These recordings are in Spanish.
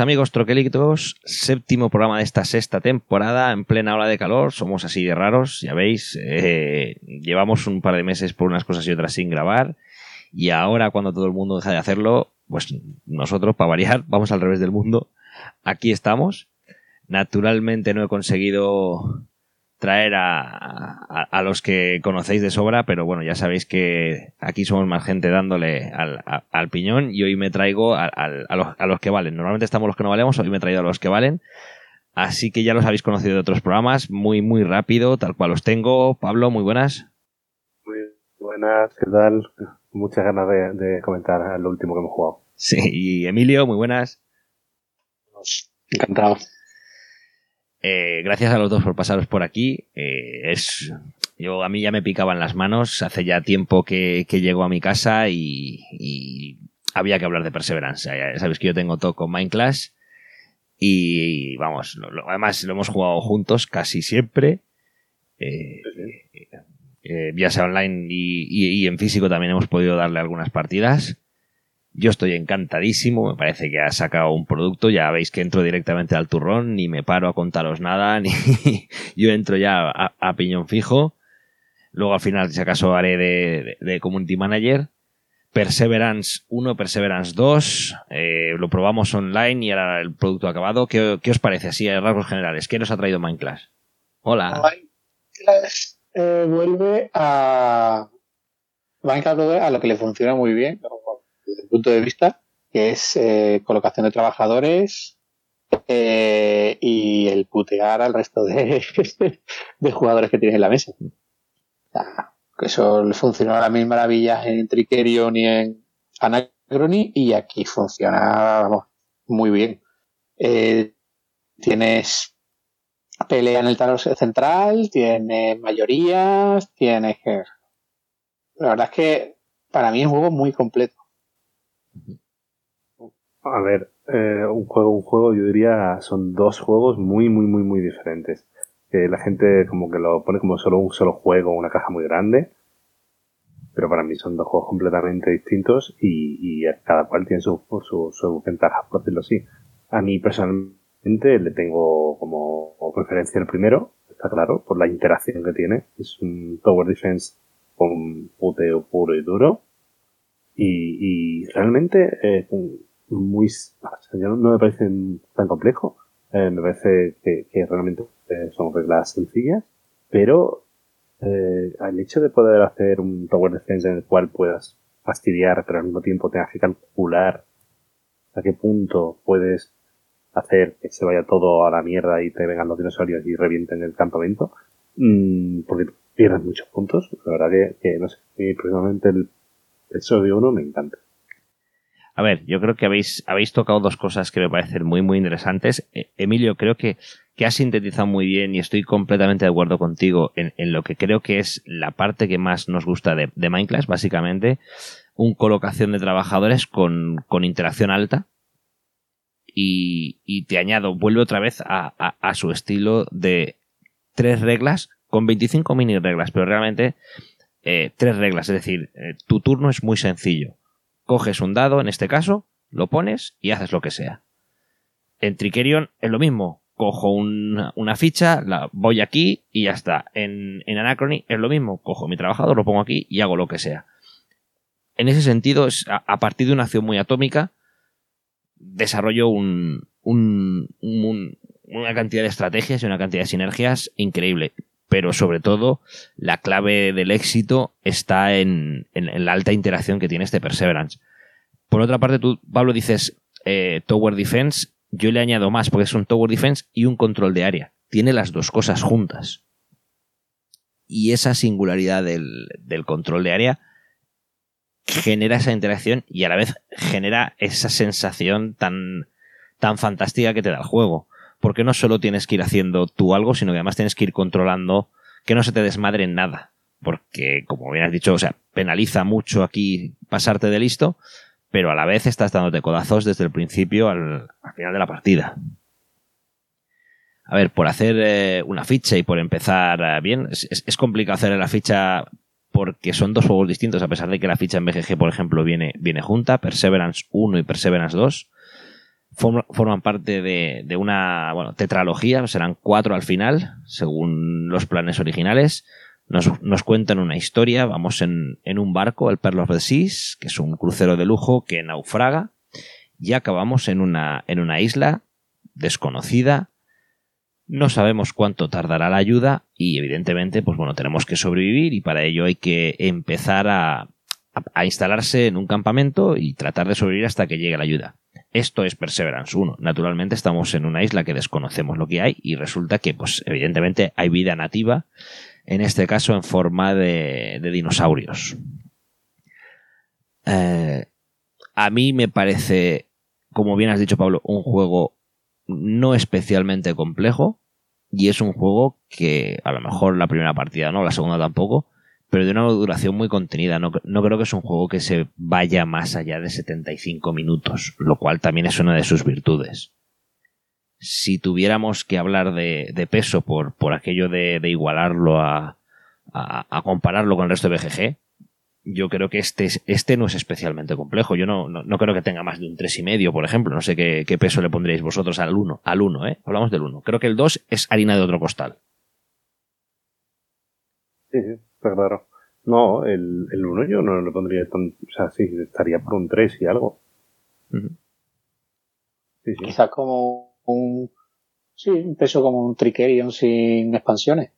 Amigos troquelitos, séptimo programa de esta sexta temporada en plena ola de calor, somos así de raros, ya veis, eh, llevamos un par de meses por unas cosas y otras sin grabar. Y ahora cuando todo el mundo deja de hacerlo, pues nosotros para variar vamos al revés del mundo, aquí estamos, naturalmente no he conseguido traer a, a, los que conocéis de sobra, pero bueno, ya sabéis que aquí somos más gente dándole al, al piñón y hoy me traigo a, los, a, los, que valen. Normalmente estamos los que no valemos, hoy me he traído a los que valen. Así que ya los habéis conocido de otros programas, muy, muy rápido, tal cual los tengo. Pablo, muy buenas. Muy buenas, ¿qué tal? Muchas ganas de, de comentar lo último que hemos jugado. Sí, y Emilio, muy buenas. Encantado. Eh, gracias a los dos por pasaros por aquí. Eh, es, yo a mí ya me picaban las manos. Hace ya tiempo que, que llego a mi casa y, y, había que hablar de Perseverance. Ya sabéis que yo tengo todo con Minecraft y vamos, lo, lo, además lo hemos jugado juntos casi siempre. Eh, ya sea online y, y, y en físico también hemos podido darle algunas partidas. Yo estoy encantadísimo, me parece que ha sacado un producto, ya veis que entro directamente al turrón, ni me paro a contaros nada, ni yo entro ya a, a, piñón fijo. Luego al final, si acaso, haré de, de, de Community Manager. Perseverance 1, Perseverance 2, eh, lo probamos online y ahora el producto acabado. ¿Qué, os parece así a rasgos generales? ¿Qué nos ha traído Minecraft? Hola. Minecraft eh, vuelve a... Minecraft a lo que le funciona muy bien, desde el punto de vista, que es eh, colocación de trabajadores eh, y el putear al resto de, de, jugadores que tienes en la mesa. Sea, que eso funcionó a las mil maravillas en Tricerion y en Anacrony y aquí funciona muy bien. Eh, tienes pelea en el tablero central, tienes mayorías, tienes. La verdad es que para mí es un juego muy completo. A ver, eh, un juego, un juego, yo diría, son dos juegos muy, muy, muy, muy diferentes. Que la gente como que lo pone como solo un solo juego, una caja muy grande. Pero para mí son dos juegos completamente distintos y, y cada cual tiene sus su, su, su ventajas, por decirlo así. A mí personalmente le tengo como preferencia el primero, está claro, por la interacción que tiene. Es un Tower Defense con puteo puro y duro. Y, y realmente eh, muy, no, me parece tan complejo. Eh, me parece que, que realmente eh, son reglas sencillas, pero eh, el hecho de poder hacer un tower defense en el cual puedas fastidiar, pero al mismo tiempo tengas que calcular a qué punto puedes hacer que se vaya todo a la mierda y te vengan los dinosaurios y revienten el campamento, mmm, porque pierdes muchos puntos. La verdad que, que no sé, personalmente el episodio 1 me encanta. A ver, yo creo que habéis, habéis tocado dos cosas que me parecen muy, muy interesantes. Eh, Emilio, creo que, que has sintetizado muy bien y estoy completamente de acuerdo contigo en, en, lo que creo que es la parte que más nos gusta de, de Minecraft, básicamente. Un colocación de trabajadores con, con interacción alta. Y, y, te añado, vuelve otra vez a, a, a, su estilo de tres reglas con 25 mini reglas, pero realmente eh, tres reglas. Es decir, eh, tu turno es muy sencillo coges un dado, en este caso, lo pones y haces lo que sea. En Tricerion es lo mismo. Cojo un, una ficha, la voy aquí y ya está. En, en Anachrony es lo mismo. Cojo mi trabajador, lo pongo aquí y hago lo que sea. En ese sentido, a, partir de una acción muy atómica, desarrollo un, un, un, una cantidad de estrategias y una cantidad de sinergias increíble. Pero sobre todo la clave del éxito está en, la alta interacción que tiene este Perseverance. Por otra parte, tú, Pablo, dices eh, Tower Defense, yo le añado más porque es un Tower Defense y un control de área. Tiene las dos cosas juntas. Y esa singularidad del, del control de área genera esa interacción y a la vez genera esa sensación tan, tan fantástica que te da el juego. Porque no solo tienes que ir haciendo tú algo, sino que además tienes que ir controlando que no se te desmadre en nada. Porque, como bien has dicho, o sea, penaliza mucho aquí pasarte de listo, pero a la vez estás dándote codazos desde el principio al, final de la partida. A ver, por hacer eh, una ficha y por empezar eh, bien, es, complicado hacer la ficha porque son dos juegos distintos, a pesar de que la ficha en BGG, por ejemplo, viene, viene junta, Perseverance 1 y Perseverance 2. Forman, parte de, una bueno, tetralogía, serán cuatro al final, según los planes originales. Nos, cuentan una historia, vamos en, en, un barco, el Pearl of the Seas, que es un crucero de lujo que naufraga, y acabamos en una, en una isla desconocida, no sabemos cuánto tardará la ayuda y evidentemente, pues bueno, tenemos que sobrevivir y para ello hay que empezar a, a, instalarse en un campamento y tratar de sobrevivir hasta que llegue la ayuda. Esto es Perseverance 1. Naturalmente estamos en una isla que desconocemos lo que hay y resulta que, pues evidentemente hay vida nativa, en este caso en forma de, dinosaurios. Eh, a mí me parece, como bien has dicho Pablo, un juego no especialmente complejo y es un juego que a lo mejor la primera partida no, la segunda tampoco, pero de una duración muy contenida. No, creo que es un juego que se vaya más allá de 75 minutos, lo cual también es una de sus virtudes. Si tuviéramos que hablar de, peso por, por aquello de, igualarlo a, a, compararlo con el resto de BGG, yo creo que este, este no es especialmente complejo. Yo no, no, creo que tenga más de un 3,5, por ejemplo. No sé qué, peso le pondréis vosotros al 1. Al 1, ¿eh? Hablamos del 1. Creo que el 2 es harina de otro costal. Sí, sí, está claro. No, el, el 1 yo no le pondría tan... O sea, sí, estaría por un 3 y algo. sí, sí. Quizás como un... Sí, un peso como un Trickerion sin expansiones.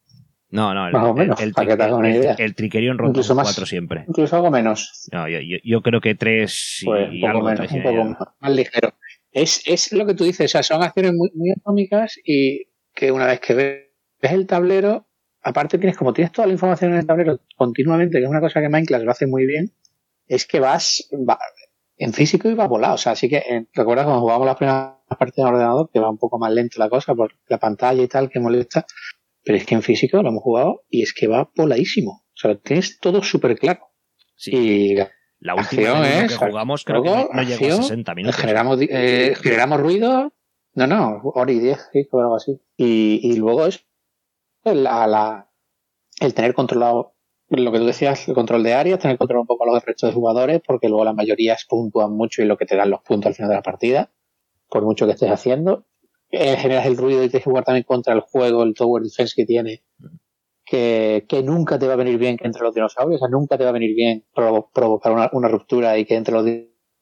No, no, el, Más o menos, el, el, el, Trickerion ronda incluso 4 siempre. Incluso algo menos. No, yo, yo, yo creo que 3 y, pues, algo menos, un poco más, más, ligero. Es, es lo que tú dices, o sea, son acciones muy, muy atómicas y que una vez que ves el tablero, aparte tienes, como tienes toda la información en el tablero continuamente, que es una cosa que Minecraft lo hace muy bien, es que vas va, en físico y va volado. O sea, así que eh, recuerdas cuando jugamos las primeras partidas de ordenador, que va un poco más lento la cosa por la pantalla y tal, que molesta, pero es que en físico lo hemos jugado y es que va voladísimo. O sea, tienes todo súper claro. Sí. Y la, última vez que jugamos creo que no, llegó a 60 minutos. Generamos, eh, generamos ruido. No, no, hora y 10, sí, o algo así. Y, y luego es la, el tener controlado lo que tú decías, el control de áreas, tener control un poco a los restos de jugadores, porque luego la mayoría puntúan mucho y lo que te dan los puntos al final de la partida, por mucho que estés haciendo eh, generas el ruido y tienes que jugar también contra el juego, el tower defense que tiene, que, que, nunca te va a venir bien que entre los dinosaurios, nunca te va a venir bien provocar una, una, ruptura y que entre los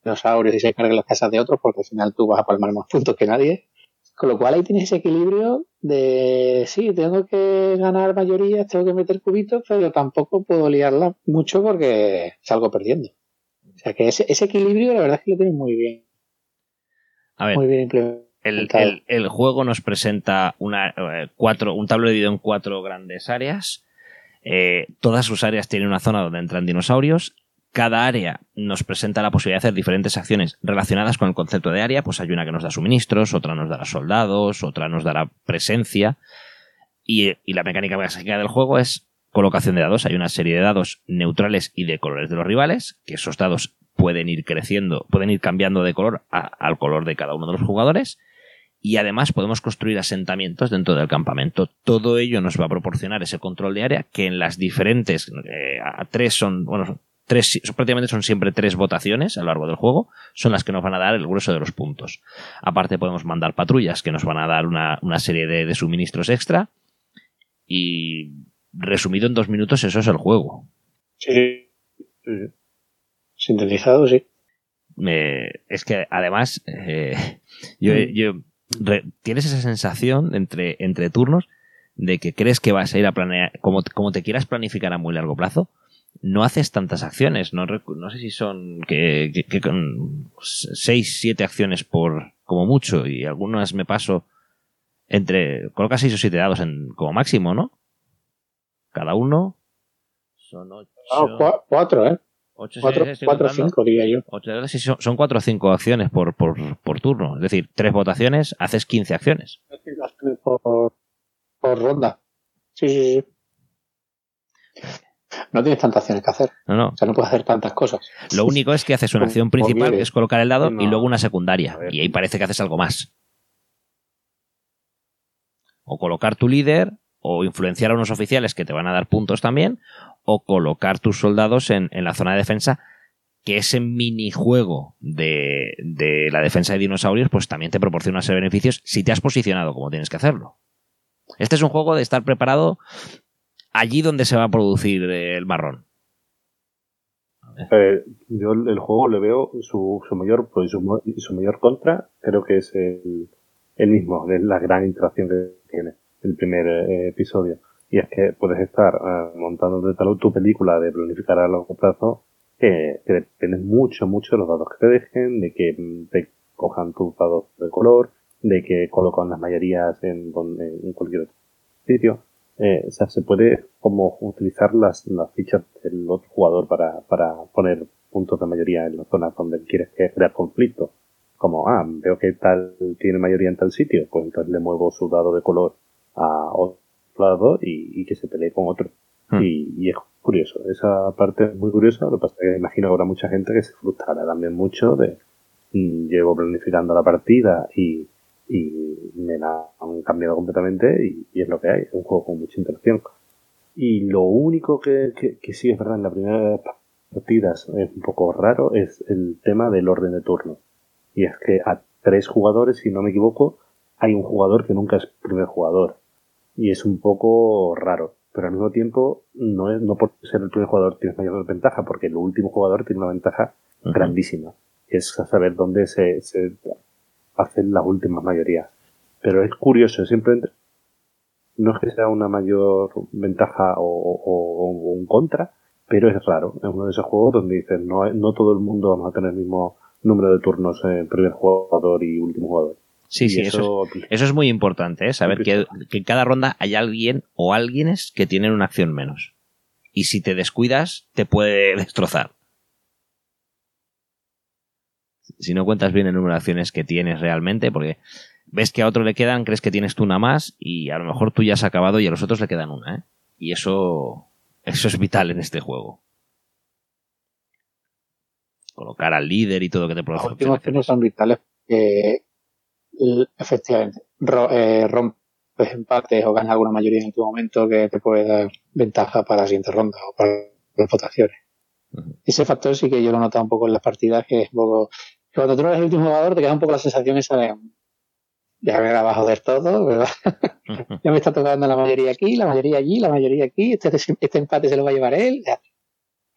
dinosaurios y se carguen las casas de otros, porque al final tú vas a palmar más puntos que nadie. Con lo cual ahí tienes ese equilibrio de, sí, tengo que ganar mayorías, tengo que meter cubitos, pero tampoco puedo liarla mucho porque salgo perdiendo. O sea que ese, ese equilibrio la verdad es que lo tienes muy bien. A ver, muy bien implementado. El, juego nos presenta una, eh, cuatro, un tablero dividido en cuatro grandes áreas. Eh, todas sus áreas tienen una zona donde entran dinosaurios. Cada área nos presenta la posibilidad de hacer diferentes acciones relacionadas con el concepto de área. Pues hay una que nos da suministros, otra nos dará soldados, otra nos dará presencia. Y, la mecánica básica del juego es colocación de dados. Hay una serie de dados neutrales y de colores de los rivales, que esos dados pueden ir creciendo, pueden ir cambiando de color al color de cada uno de los jugadores y además podemos construir asentamientos dentro del campamento. Todo ello nos va a proporcionar ese control de área que en las diferentes, eh, a tres son, bueno, tres, prácticamente son siempre tres votaciones a lo largo del juego, son las que nos van a dar el grueso de los puntos. Aparte podemos mandar patrullas que nos van a dar una, serie de, suministros extra y resumido en dos minutos eso es el juego. Sí. Sintetizado, sí. es que además eh, yo, mm. tienes esa sensación entre, entre turnos de que crees que vas a ir a planear, como, como te quieras planificar a muy largo plazo, no haces tantas acciones. No, no sé si son que, que, con 6, 7 acciones por como mucho y algunas me paso entre, coloca 6 o 7 dados en, como máximo, ¿no? Cada uno son 8. Ah, 4, ¿eh? 8, 4 o 5, diría yo. son, son 4 o 5 acciones por, por, por, turno. Es decir, 3 votaciones, haces 15 acciones. Por, por ronda. Sí, sí, sí. No tienes tantas acciones que hacer. No, no. O sea, no puedes hacer tantas cosas. Lo único es que haces una acción principal, que es colocar el dado, y luego una secundaria. Y ahí parece que haces algo más. O colocar tu líder, o influenciar a unos oficiales que te van a dar puntos también, o colocar tus soldados en, la zona de defensa, que ese minijuego de, de la defensa de dinosaurios, pues también te proporciona ese beneficios si te has posicionado como tienes que hacerlo. Este es un juego de estar preparado allí donde se va a producir el marrón. Eh, yo el juego le veo su, mayor pues, su, su, mayor contra creo que es el, el mismo de la gran interacción que tiene el primer eh, episodio y es que puedes estar uh, montando de tal tu película de planificar a largo plazo que, que mucho mucho de los dados que te dejen de que te cojan tus dados de color de que colocan las mayorías en, en cualquier sitio eh, o sea, se puede como utilizar las, las fichas del otro jugador para, para poner puntos de mayoría en las zonas donde quieres crear conflicto. Como, ah, veo que tal tiene mayoría en tal sitio, pues entonces le muevo su dado de color a otro lado y, que se pelee con otro. Hmm. Y, es curioso, esa parte es muy curiosa, lo que pasa es que imagino habrá mucha gente que se frustrará también mucho de mm, llevo planificando la partida y y me la han cambiado completamente y, es lo que hay, es un juego con mucha interacción. Y lo único que, que, sí es verdad en la primera partidas es un poco raro es el tema del orden de turno. Y es que a tres jugadores, si no me equivoco, hay un jugador que nunca es primer jugador. Y es un poco raro. Pero al mismo tiempo, no es, no por ser el primer jugador tienes mayor ventaja, porque el último jugador tiene una ventaja grandísima. Es saber dónde se, se hacen las últimas mayorías. Pero es curioso, simplemente no es que sea una mayor ventaja o, un contra, pero es raro. Es uno de esos juegos donde dices, no, no todo el mundo vamos a tener el mismo número de turnos en primer jugador y último jugador. Sí, sí, eso, eso, es, muy importante, ¿eh? saber que, que, en cada ronda hay alguien o alguienes que tienen una acción menos. Y si te descuidas, te puede destrozar si no cuentas bien el número de acciones que tienes realmente, porque ves que a otro le quedan, crees que tienes tú una más y a lo mejor tú ya has acabado y a los otros le quedan una, ¿eh? Y eso, eso es vital en este juego. Colocar al líder y todo lo que te produce. Las últimas acciones son vitales que efectivamente eh, rompes empates o ganas alguna mayoría en tu momento que te puede dar ventaja para la siguiente ronda o para las votaciones. Ese factor sí que yo lo he notado un poco en las partidas, que es un poco. Cuando tú eres el último jugador, te queda un poco la sensación esa de. Ya me va a joder todo, ¿verdad? ya me está tocando la mayoría aquí, la mayoría allí, la mayoría aquí, este, este empate se lo va a llevar él.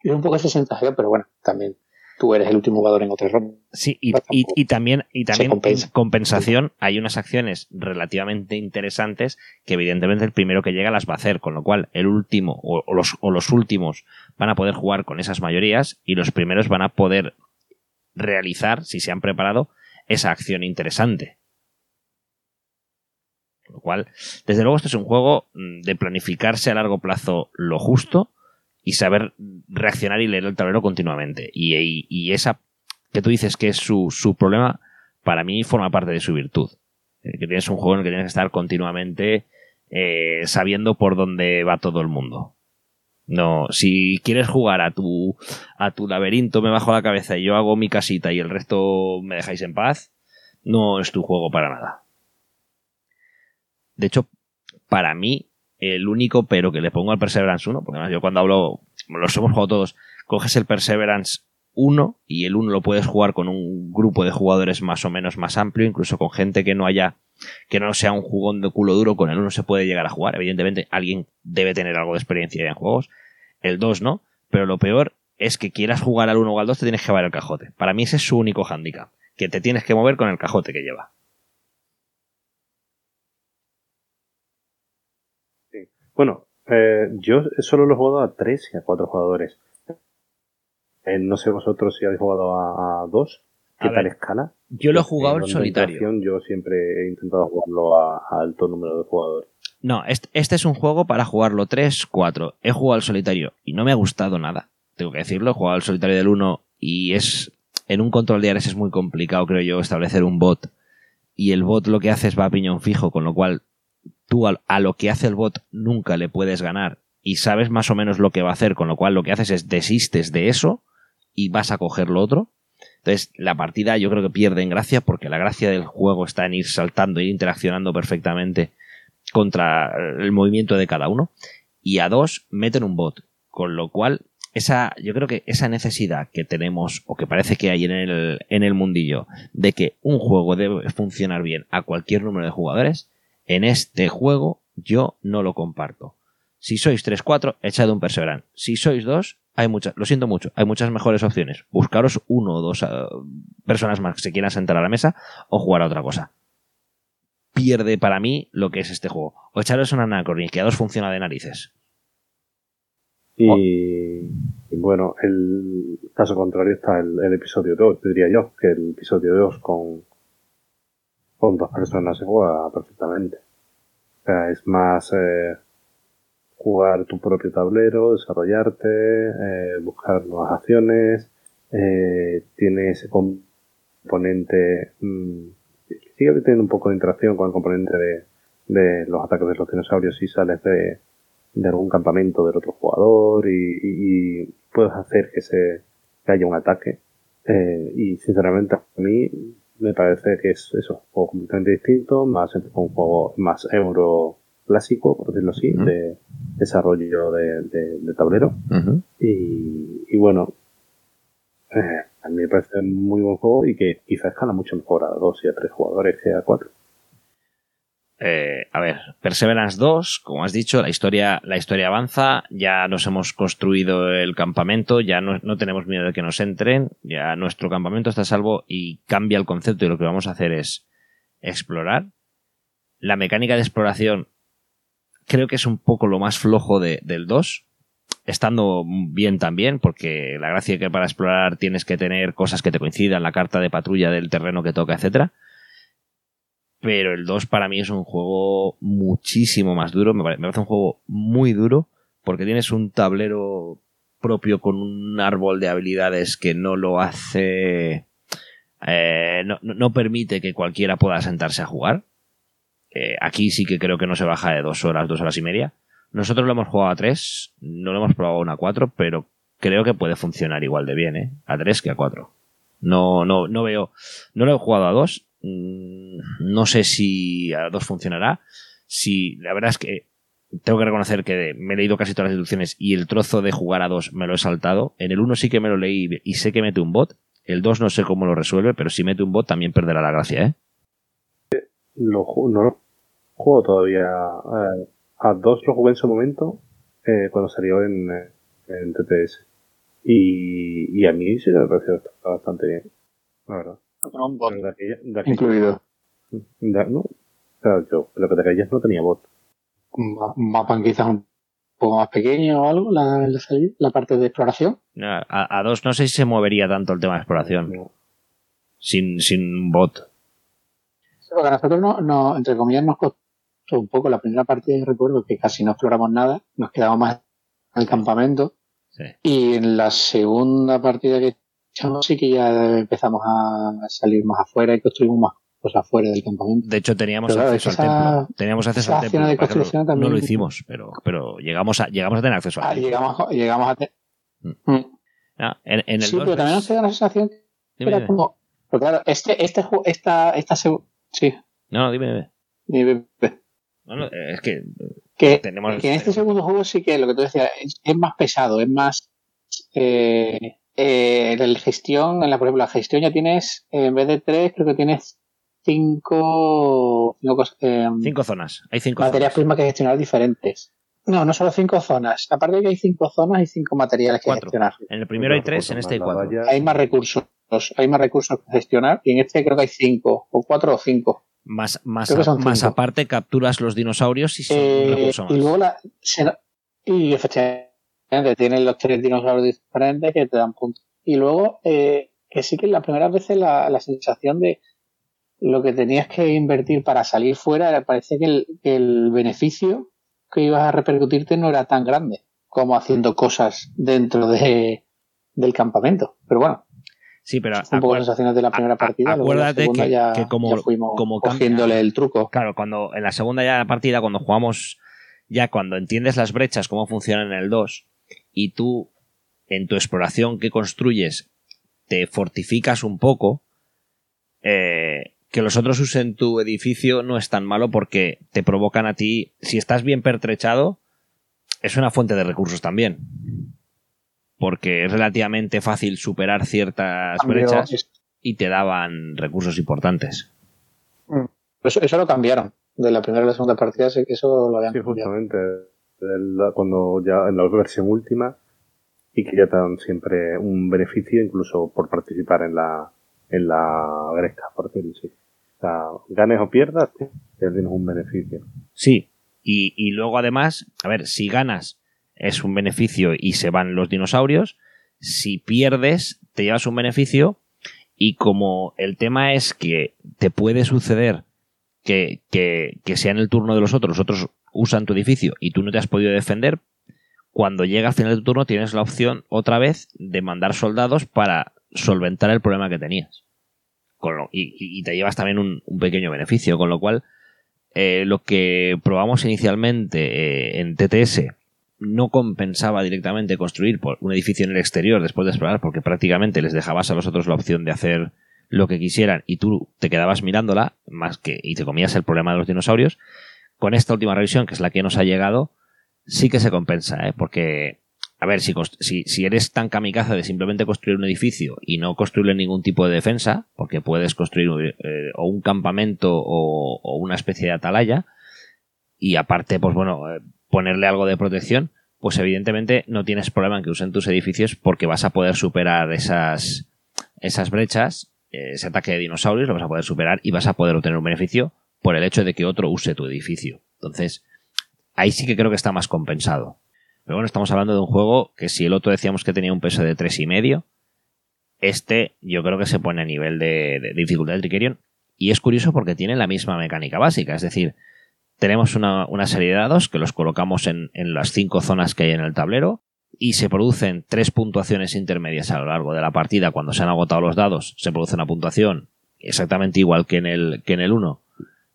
Es un poco esa sensación, pero bueno, también tú eres el último jugador en otro ronda. Sí, y, y, también, y también en compensación hay unas acciones relativamente interesantes que evidentemente el primero que llega las va a hacer, con lo cual el último o, los, o los últimos van a poder jugar con esas mayorías y los primeros van a poder realizar, si se han preparado, esa acción interesante. Lo cual, desde luego, esto es un juego mm, de planificarse a largo plazo lo justo y saber reaccionar y leer el tablero continuamente. Y, esa que tú dices que es su, problema, para mí forma parte de su virtud. Eh, que tienes un juego en el que tienes que estar continuamente eh, sabiendo por dónde va todo el mundo. No, si quieres jugar a tu, a tu laberinto, me bajo la cabeza y yo hago mi casita y el resto me dejáis en paz, no es tu juego para nada. De hecho, para mí, el único pero que le pongo al Perseverance 1, porque además yo cuando hablo, los hemos jugado todos, coges el Perseverance 1 y el 1 lo puedes jugar con un grupo de jugadores más o menos más amplio, incluso con gente que no haya, que no sea un jugón de culo duro, con el 1 se puede llegar a jugar. Evidentemente alguien debe tener algo de experiencia en juegos. El 2 no, pero lo peor es que quieras jugar al 1 o al 2 te tienes que llevar el cajote. Para mí ese es su único hándicap, que te tienes que mover con el cajote que lleva. Bueno, eh, yo solo lo he jugado a tres y a cuatro jugadores. Eh, no sé vosotros si habéis jugado a, a dos. ¿Qué A tal ver, escala? Yo lo he jugado en solitario. Yo siempre he intentado jugarlo a, a alto número de jugadores. No, este, este es un juego para jugarlo 3, 4. He jugado al solitario y no me ha gustado nada. Tengo que decirlo, he jugado al solitario del 1 y es. En un control de Ares es muy complicado, creo yo, establecer un bot. Y el bot lo que hace es va a piñón fijo, con lo cual tú a, a lo que hace el bot nunca le puedes ganar y sabes más o menos lo que va a hacer, con lo cual lo que haces es desistes de eso y vas a coger lo otro. Entonces, la partida yo creo que pierde en gracia porque la gracia del juego está en ir saltando e interaccionando perfectamente contra el movimiento de cada uno. Y a dos, meten un bot. Con lo cual, esa, yo creo que esa necesidad que tenemos, o que parece que hay en el, en el mundillo, de que un juego debe funcionar bien a cualquier número de jugadores, en este juego yo no lo comparto. Si sois 3-4, echad un Perseverance. Si sois 2, hay muchas, lo siento mucho, hay muchas mejores opciones. Buscaros uno o dos ah, personas más que se quieran sentar a la mesa o jugar a otra cosa. Pierde para mí lo que es este juego. O echaros un Anacronis, que a dos funciona de narices. Y, Oh. y bueno, el caso contrario está el, el episodio 2, diría yo, que el episodio 2 con, con dos personas se juega perfectamente. O sea, es más eh, jugar tu propio tablero, desarrollarte, eh, buscar nuevas acciones, eh, tiene ese componente, mm, sigue teniendo un poco de interacción con el componente de, de los ataques de los dinosaurios si sales de, de algún campamento del otro jugador y, puedes hacer que se que haya un ataque. Eh, y sinceramente a mí me parece que es eso un juego completamente distinto más un juego más euro clásico por decirlo así de desarrollo de, de- de tablero. Y, y bueno eh, a mí me parece un muy buen juego y que quizás escala mucho mejor a dos y a tres jugadores que a cuatro. Eh, a ver, Perseverance 2, como has dicho, la historia, la historia avanza, ya nos hemos construido el campamento, ya no, no tenemos miedo de que nos entren, ya nuestro campamento está a salvo y cambia el concepto y lo que vamos a hacer es explorar. La mecánica de exploración creo que es un poco lo más flojo de- del 2, estando bien también, porque la gracia es que para explorar tienes que tener cosas que te coincidan, la carta de patrulla del terreno que toca, etcétera pero el 2 para mí es un juego muchísimo más duro. Me pare- me parece un juego muy duro porque tienes un tablero propio con un árbol de habilidades que no lo hace. eh, no permite que cualquiera pueda sentarse a jugar. Eh, aquí sí que creo que no se baja de dos horas, dos horas y media. Nosotros lo hemos jugado a tres, no lo hemos probado a cuatro, pero creo que puede funcionar igual de bien, ¿eh? A tres que a cuatro. No, no, no veo. No lo he jugado a dos. Mm, No sé si a dos funcionará. Si la verdad es que tengo que reconocer que me he leído casi todas las instrucciones y el trozo de jugar a dos me lo he saltado. En el uno sí que me lo leí y sé que mete un bot. El 2 no sé cómo lo resuelve, pero si mete un bot también perderá la gracia, ¿eh? lo, no juego todavía. eh, a dos lo jugué en su momento, eh, cuando salió en, eh, en TTS. Y, y a mí sí me pareció bastante bien. La verdad. Con un bot De aquella- de aquella- incluido. de- no, o sea, yo, pero que de aquellas no tenía bot. Un ma- un mapa quizás un poco más pequeño o algo, la, la, salida, la parte de exploración. No, A, a dos no sé si se movería tanto el tema de exploración No. sin, sin bot. Sí, Porque a nosotros, no, no, entre comillas, nos costó un poco. La primera parte recuerdo que casi no exploramos nada, nos quedamos más en el campamento. Sí. Y en la segunda partida que echamos sí que ya empezamos a salir más afuera y construimos más cosas afuera del campamento. De hecho, teníamos Pero acceso al templo. Teníamos acceso al templo. de también- no lo hicimos, pero, pero llegamos, a, llegamos a tener acceso Ah, al templo. llegamos, a- llegamos a... te- Mm. Mm. Ah, en, en el Sí, 2 pero también nos da una sensación que Dime, era dime. como... Pero claro, este, este, esta, esta seg- Sí, No, no, dime, dime. dime, dime. No, no, es que que, tenemos. que en este segundo juego sí que lo que tú decías es, es más pesado, es más eh, eh, en la gestión, en la, por ejemplo, la gestión ya tienes, eh, en vez de tres, creo que tienes cinco, cinco eh, Cinco zonas. Hay cinco materias zonas. primas que gestionar diferentes. No, no solo cinco zonas. Aparte de que hay cinco zonas, hay cinco materiales que Cuatro. gestionar. En el primero hay tres, en este hay cuatro. Hay más recursos, hay más recursos que gestionar y en este creo que hay cinco, o cuatro o cinco. Más, más, más aparte capturas los dinosaurios y son eh, Y luego la, y efectivamente tienen los tres dinosaurios diferentes que te dan puntos. Y luego, eh, que sí que la primera vez la, la sensación de lo que tenías que invertir para salir fuera, parecía que el, que el beneficio que ibas a repercutirte no era tan grande como haciendo cosas dentro de, del campamento. Pero bueno. Sí, pero un poco sensaciones de la primera partida. Acuérdate que, como, como cogiéndole el truco. Claro, cuando en la segunda ya partida, cuando jugamos, ya cuando entiendes las brechas, cómo funcionan en el 2, y tú en tu exploración que construyes te fortificas un poco, eh, que los otros usen tu edificio no es tan malo porque te provocan a ti, si estás bien pertrechado, es una fuente de recursos también. Porque es relativamente fácil superar ciertas brechas y te daban recursos importantes. Mm. Eso, lo cambiaron. De la primera a la segunda partida, eso lo habían Sí, justamente. cuando ya en la versión última y que ya te dan siempre un beneficio incluso por participar en la, en la gresca, por decirlo así. O sea, ganes o pierdas, tienes un beneficio. Sí, y, luego además, a ver, si ganas es un beneficio y se van los dinosaurios, si pierdes te llevas un beneficio y como el tema es que te puede suceder que, que, que sea en el turno de los otros, los otros usan tu edificio y tú no te has podido defender, cuando llega al final de tu turno tienes la opción otra vez de mandar soldados para solventar el problema que tenías. y, te llevas también un, pequeño beneficio, con lo cual eh, lo que probamos inicialmente eh, en TTS no compensaba directamente construir un edificio en el exterior después de explorar, porque prácticamente les dejabas a los otros la opción de hacer lo que quisieran y tú te quedabas mirándola más que y te comías el problema de los dinosaurios. Con esta última revisión, que es la que nos ha llegado, sí que se compensa, ¿eh? porque, a ver, si, si, eres tan kamikaze de simplemente construir un edificio y no construirle ningún tipo de defensa, porque puedes construir eh, o un campamento o, una especie de atalaya, y aparte, pues bueno, eh, ponerle algo de protección, pues evidentemente no tienes problema en que usen tus edificios porque vas a poder superar esas, esas brechas, ese ataque de dinosaurios lo vas a poder superar y vas a poder obtener un beneficio por el hecho de que otro use tu edificio. Entonces, ahí sí que creo que está más compensado. Pero bueno, estamos hablando de un juego que si el otro decíamos que tenía un peso de tres y medio, este yo creo que se pone a nivel de, dificultad del Trickerion. Y es curioso porque tiene la misma mecánica básica, es decir, tenemos una, serie de dados que los colocamos en, en, las cinco zonas que hay en el tablero y se producen tres puntuaciones intermedias a lo largo de la partida. Cuando se han agotado los dados, se produce una puntuación exactamente igual que en el, que en el 1.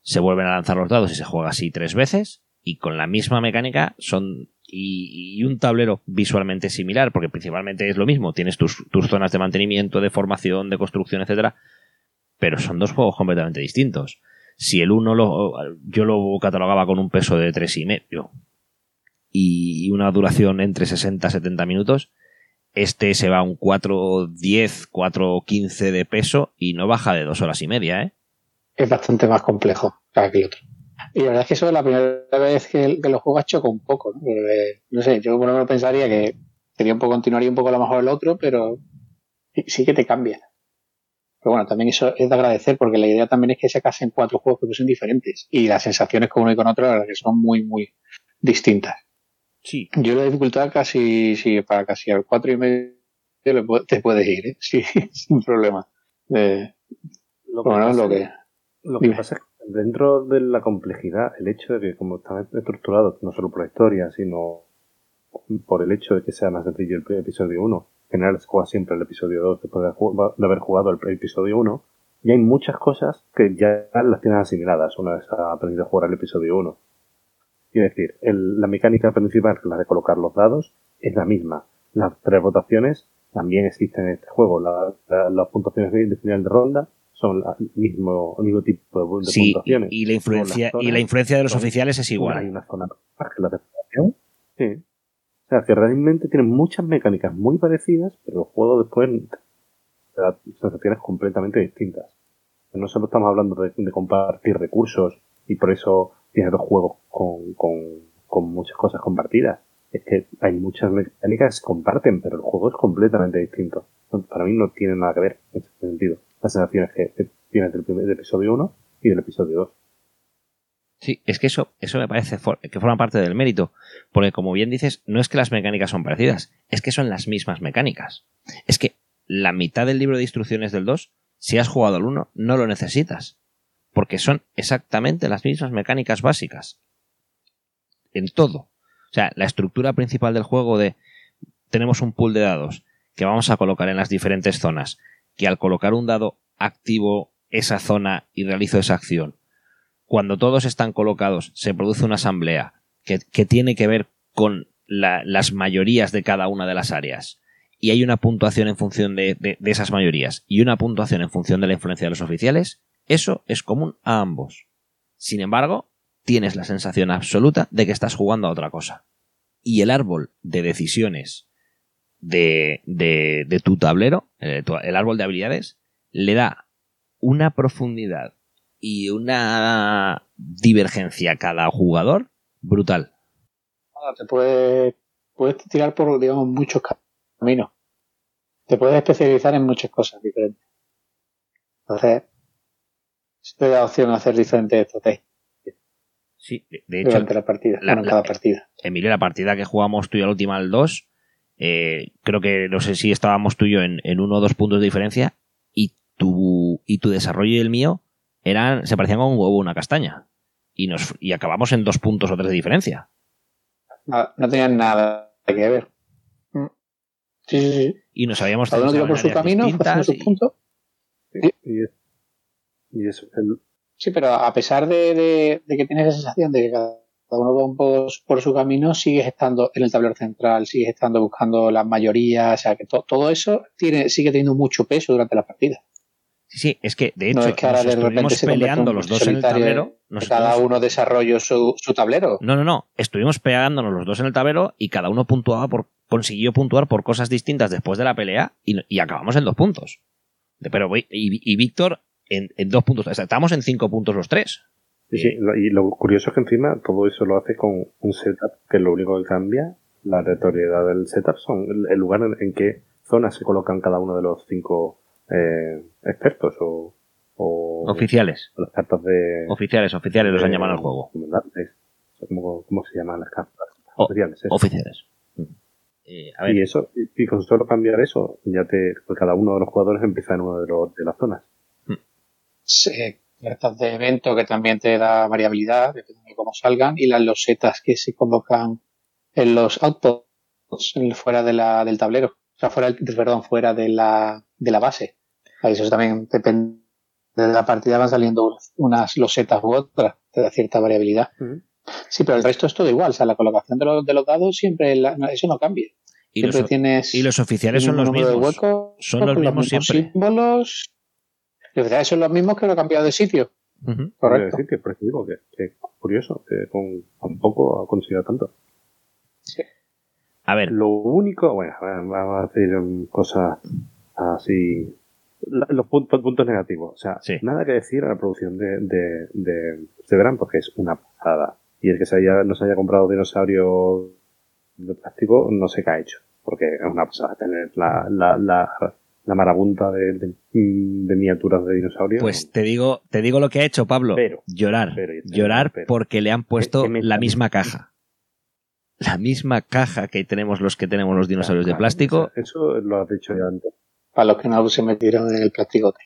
Se vuelven a lanzar los dados y se juega así tres veces y con la misma mecánica son y, un tablero visualmente similar, porque principalmente es lo mismo, tienes tus, zonas de mantenimiento, de formación, de construcción, etcétera, pero son dos juegos completamente distintos. Si el uno lo, yo lo catalogaba con un peso de tres y medio y una duración entre 60 y 70 minutos, este se va a un 4.10, 4.15 de peso y no baja de dos horas y media, ¿eh? Es bastante más complejo que el otro. Y la verdad es que eso es la primera vez que, que lo juegas choca un poco, ¿no? no sé, yo por lo menos pensaría que sería un poco, continuaría un poco a lo mejor el otro, pero sí que te cambia. Pero bueno, también eso es de agradecer porque la idea también es que se casen cuatro juegos que son diferentes y las sensaciones con uno y con otro la verdad que son muy, muy distintas. Sí. Yo la dificultad casi, sí, para casi al cuatro y medio te puedes ir, ¿eh? Sí, sin problema. Eh, lo, que lo que, lo que pasa es que dentro de la complejidad, el hecho de que como están estructurados no solo por la historia, sino por el hecho de que sea más sencillo el episodio 1, en general se juega siempre el episodio 2 después de, haber jugado el episodio 1, y hay muchas cosas que ya las tienes asimiladas una vez has aprendido a jugar el episodio 1. Quiero decir, la mecánica principal, la de colocar los dados, es la misma. Las tres votaciones también existen en este juego. las puntuaciones de final de ronda son el mismo, mismo tipo de, sí, puntuaciones. Y, la influencia, y la influencia de los oficiales es igual. Hay una zona que la Sí. Que realmente tienen muchas mecánicas muy parecidas, pero el juego después te da sensaciones completamente distintas. No solo estamos hablando de, compartir recursos y por eso tienes dos juegos con, con, muchas cosas compartidas. Es que hay muchas mecánicas que se comparten, pero el juego es completamente distinto. Para mí no tiene nada que ver en ese sentido las sensaciones que, tienes del, primer, episodio 1 y del episodio 2. Sí, es que eso, eso me parece que forma parte del mérito, porque como bien dices, no es que las mecánicas son parecidas, es que son las mismas mecánicas. Es que la mitad del libro de instrucciones del 2, si has jugado al 1, no lo necesitas, porque son exactamente las mismas mecánicas básicas. En todo. O sea, la estructura principal del juego de tenemos un pool de dados que vamos a colocar en las diferentes zonas, que al colocar un dado activo esa zona y realizo esa acción, cuando todos están colocados, se produce una asamblea que, tiene que ver con las mayorías de cada una de las áreas. Y hay una puntuación en función de, esas mayorías y una puntuación en función de la influencia de los oficiales. Eso es común a ambos. Sin embargo, tienes la sensación absoluta de que estás jugando a otra cosa. Y el árbol de decisiones de, de, tu tablero, eh, el árbol de habilidades, le da una profundidad y una divergencia cada jugador brutal. Te puedes, puedes tirar por, digamos, muchos caminos. Te puedes especializar en muchas cosas diferentes. Entonces, te da opción a hacer diferentes estrategias. Sí, de hecho. Durante la partida, la, cada partida. Emilio, la partida que jugamos tú y la última al 2, eh, creo que no sé si estábamos tú y yo en, en uno o dos puntos de diferencia, y tu, y tu desarrollo y el mío eran, se parecían como un huevo una castaña. Y, nos, y acabamos en dos puntos o tres de diferencia. No, no tenían nada que ver. Mm. Sí, sí, sí. Y nos habíamos Cada uno por su camino, por su punto. Y, eso. Sí, pero a pesar de, que tienes la sensación de que cada uno va un poco por su camino, sigues estando en el tablero central, sigues estando buscando las mayorías, o sea que todo eso tiene, sigue teniendo mucho peso durante la partida. Sí, es que de hecho no es que ahora de repente peleando los dos en el tablero. cada uno desarrolló su, tablero. No, no, no. Estuvimos pegándonos los dos en el tablero y cada uno puntuaba por, consiguió puntuar por cosas distintas después de la pelea y, acabamos en dos puntos. Pero y, y Víctor en, dos puntos. Estábamos en cinco puntos los tres. Sí, sí, y lo curioso es que encima todo eso lo hace con un setup que lo único que cambia, la aleatoriedad del setup, son el, lugar en, en qué zonas se colocan cada uno de los cinco eh, expertos o, oficiales. las cartas de oficiales, oficiales los han llamado al juego. ¿cómo, se llaman las cartas? oficiales. Oficiales. Mm. Eh, y eso, y, con solo cambiar eso, ya te, pues cada uno de los jugadores empieza en uno de, los, de las zonas. Mm. Sí, cartas de evento que también te da variabilidad, depende de cómo salgan, y las losetas que se convocan en los outposts fuera de la, del tablero, sea, fuera, perdón, fuera de la, de la base. Eso también depende de la partida, van saliendo unas losetas u otras, te da cierta variabilidad. Sí, pero el resto es todo igual. O sea, la colocación de los, de los dados siempre, eso no cambia. Y los, tienes y los oficiales son los mismos. son los mismos siempre. Símbolos. Los oficiales son los mismos que lo han cambiado de sitio. Correcto. Decir que, que, curioso, que con, con, poco ha conseguido tanto. Sí. A ver. Lo único, bueno, vamos a decir cosas así los puntos, puntos negativos. O sea, nada que decir a la producción de, de, de, Verán porque es una pasada. Y el que se haya, no se haya comprado dinosaurio de plástico no sé qué ha hecho. Porque es una pasada tener la, la, la, la marabunta de, de, miniaturas de dinosaurios. Pues te digo, te digo lo que ha hecho Pablo. llorar. llorar porque le han puesto la misma caja. La misma caja que tenemos los que tenemos los dinosaurios de plástico. Eso lo has dicho ya antes para los que no se metieron en el plasticote.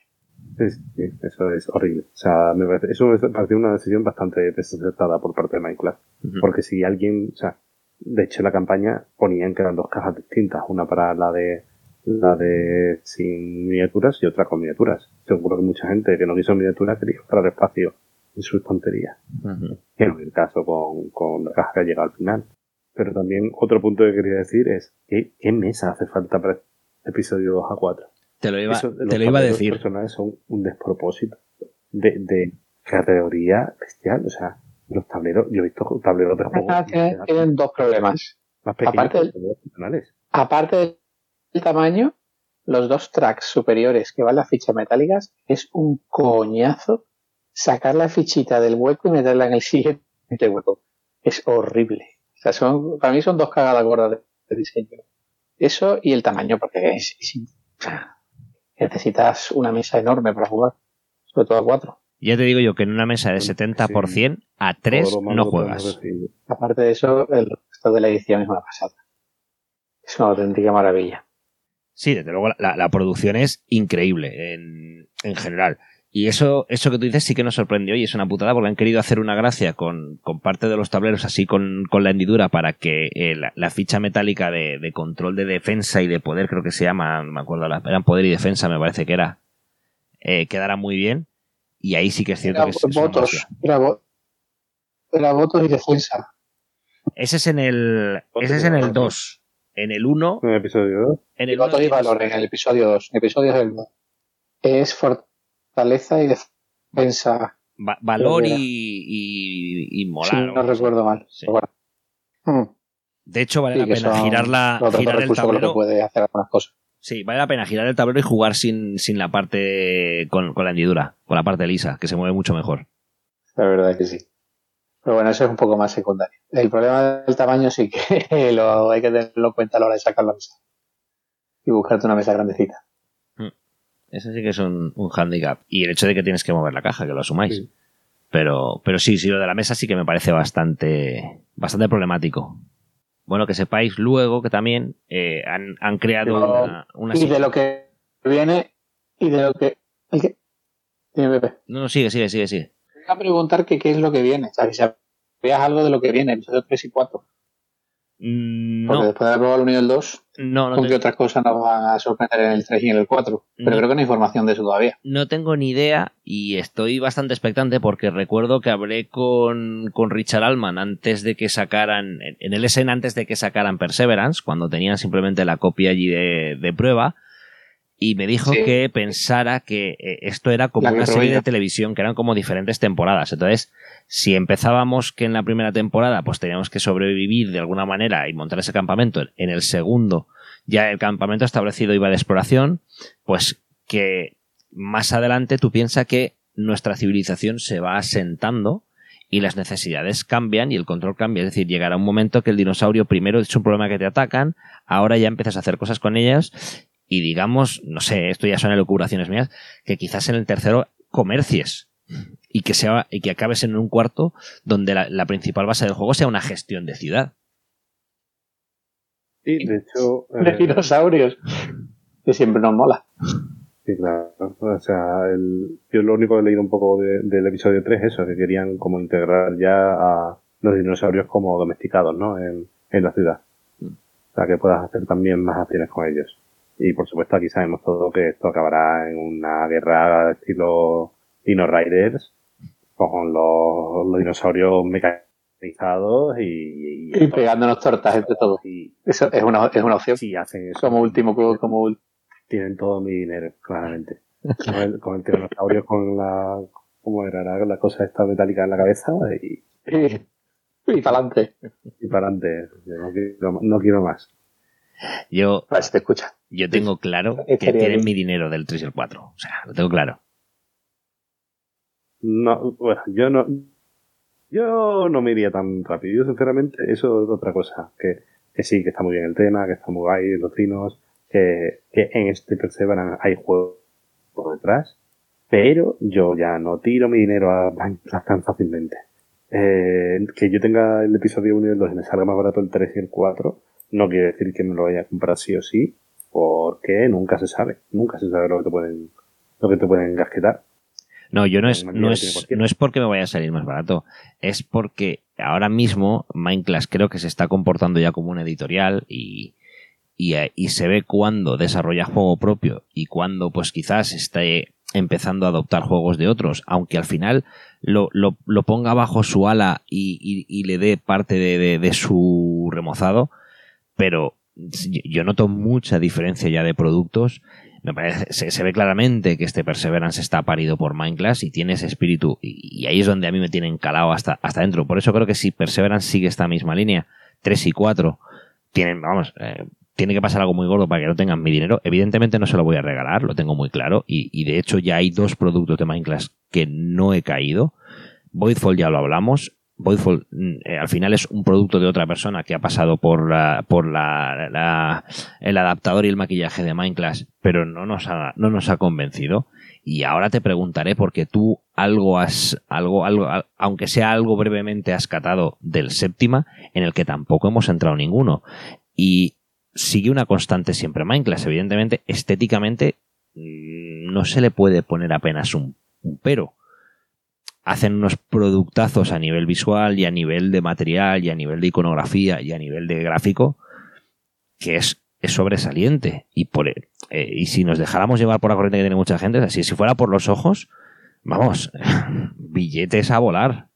Sí, eso es horrible. O sea, me parece, eso me parece una decisión bastante desacertada por parte de Minecraft. Porque si alguien, o sea, de hecho la campaña ponían que eran dos cajas distintas, una para la de la de sin miniaturas y otra con miniaturas. Seguro que mucha gente que no quiso miniaturas quería el espacio en sus tonterías. Que no es el caso con, con la caja que llega al final. Pero también otro punto que quería decir es, ¿qué, qué mesa hace falta para episodio 2 a 4. Te lo iba, te lo iba a decir. Los personajes son un despropósito de, de categoría bestial. O sea, los tableros, yo he visto tableros de juego. tienen, dos problemas. Más aparte, del, aparte del tamaño, los dos tracks superiores que van las fichas metálicas es un coñazo sacar la fichita del hueco y meterla en el siguiente hueco. Es horrible. O sea, son, para mí son dos cagadas gordas de diseño. Eso y el tamaño, porque es, necesitas una mesa enorme para jugar, sobre todo a cuatro. Ya te digo yo que en una mesa de 70% a 3 no juegas. Aparte de eso, el resto de la edición es una pasada. Es una auténtica maravilla. Sí, desde luego la, producción es increíble en, en, general. Y eso, eso que tú dices sí que nos sorprendió y es una putada porque han querido hacer una gracia con, con parte de los tableros así con, con la hendidura para que eh, la, ficha metálica de, de, control de defensa y de poder, creo que se llama, no me acuerdo, eran poder y defensa me parece que era, eh, quedara muy bien. Y ahí sí que es cierto que es, votos, era, era, votos y defensa. Ese es en el, ese es en el 2. En el 1. En el episodio 2. En el votos y valor en el episodio 2. En el episodio 2 es fortaleza y defensa. valor y, y, y, moral. no recuerdo mal. Hmm. De hecho, vale la pena girar, la, girar el tablero. Que puede hacer algunas cosas. Sí, vale la pena girar el tablero y jugar sin, sin la parte con, con la hendidura, con la parte lisa, que se mueve mucho mejor. La verdad es que sí. Pero bueno, eso es un poco más secundario. El problema del tamaño sí que lo hay que tenerlo en cuenta a la hora de sacar la mesa. Y buscarte una mesa grandecita. Eso sí que es un, un handicap. Y el hecho de que tienes que mover la caja, que lo asumáis. Pero, pero sí, sí, lo de la mesa sí que me parece bastante, bastante problemático. Bueno, que sepáis luego que también eh, han, han, creado una, Y de lo que viene y de lo que... ¿El qué? Dime, Pepe. No, no, sigue, sigue, sigue, sigue. Voy a preguntar que qué es lo que viene. O sea, que sabías algo de lo que viene, episodio 3 y 4. Mm, no. Porque después de haber probado el 1 y el 2, no, no ¿con qué otras cosas nos van a sorprender en el 3 y en el 4? Pero creo que no hay información de eso todavía. No tengo ni idea y estoy bastante expectante porque recuerdo que hablé con, con Richard Allman antes de que sacaran, en el SN antes de que sacaran Perseverance, cuando tenían simplemente la copia allí de, de prueba y me dijo que pensara que eh, esto era como una serie de televisión, que eran como diferentes temporadas. Entonces, si empezábamos que en la primera temporada pues teníamos que sobrevivir de alguna manera y montar ese campamento, en el segundo ya el campamento establecido iba de exploración, pues que más adelante tú piensas que nuestra civilización se va asentando y las necesidades cambian y el control cambia. Es decir, llegará un momento que el dinosaurio primero es un problema que te atacan, ahora ya empiezas a hacer cosas con ellas y digamos, no sé, esto ya son elucubraciones mías, que quizás en el tercero comercies y que sea y que acabes en un cuarto donde la, principal base del juego sea una gestión de ciudad. Sí, de hecho. De eh, dinosaurios. Que siempre nos mola. Sí, claro. O sea, el, yo lo único que he leído un poco del episodio 3 es eso, que querían como integrar ya a los dinosaurios como domesticados, ¿no? En, en la ciudad. O sea, que puedas hacer también más acciones con ellos. Y por supuesto aquí sabemos todo que esto acabará en una guerra estilo Dino Riders con los, dinosaurios mecanizados y, y, pegándonos tortas entre todos. Y, eso es una, es una opción. Sí, hacen eso. Como último, como Tienen todo mi dinero, claramente. con, el, con el tiranosaurio con la, ¿cómo era? La, cosa esta metálica en la cabeza y... y para adelante. Y para adelante. No quiero, no quiero más. Yo, te escucha. yo tengo claro que tienen mi dinero del 3 y el 4. O sea, lo tengo claro. No, bueno, yo no. Yo no me iría tan rápido. Yo, sinceramente, eso es otra cosa. Que, que sí, que está muy bien el tema, que está muy guay, los trinos, que, que en este Perseverance hay juego por detrás. Pero yo ya no tiro mi dinero a tan fácilmente. Eh, que yo tenga el episodio 1 y el 2 y me salga más barato el 3 y el 4 no quiere decir que me lo vaya a comprar sí o sí, porque nunca se sabe, nunca se sabe lo que te pueden, lo que te pueden gasquetar. No, yo no es, no es, no es porque me vaya a salir más barato, es porque ahora mismo Minecraft creo que se está comportando ya como un editorial y, y, y se ve cuando desarrolla juego propio y cuando pues quizás esté empezando a adoptar juegos de otros, aunque al final lo, lo, lo ponga bajo su ala y, y, le dé parte de, de, de su remozado, pero yo noto mucha diferencia ya de productos. Me parece, se, ve claramente que este Perseverance está parido por Minecraft y tiene ese espíritu. Y, ahí es donde a mí me tienen calado hasta, hasta dentro. Por eso creo que si Perseverance sigue esta misma línea, 3 y 4, tienen, vamos, eh, tiene que pasar algo muy gordo para que no tengan mi dinero. Evidentemente no se lo voy a regalar, lo tengo muy claro. Y, y de hecho ya hay dos productos de Minecraft que no he caído. Voidfall ya lo hablamos. Voidfall mm, eh, al final es un producto de otra persona que ha pasado por, la, por la, el adaptador y el maquillaje de Minecraft, pero no nos ha, no nos ha convencido. Y ahora te preguntaré porque tú algo has, algo, algo, aunque sea algo brevemente has catado del séptima, en el que tampoco hemos entrado ninguno. Y sigue una constante siempre Minecraft. Evidentemente, estéticamente, mm, no se le puede poner apenas un, un pero hacen unos productazos a nivel visual y a nivel de material y a nivel de iconografía y a nivel de gráfico que es, es sobresaliente. Y, por, eh, y si nos dejáramos llevar por la corriente que tiene mucha gente, así si fuera por los ojos, vamos, billetes a volar.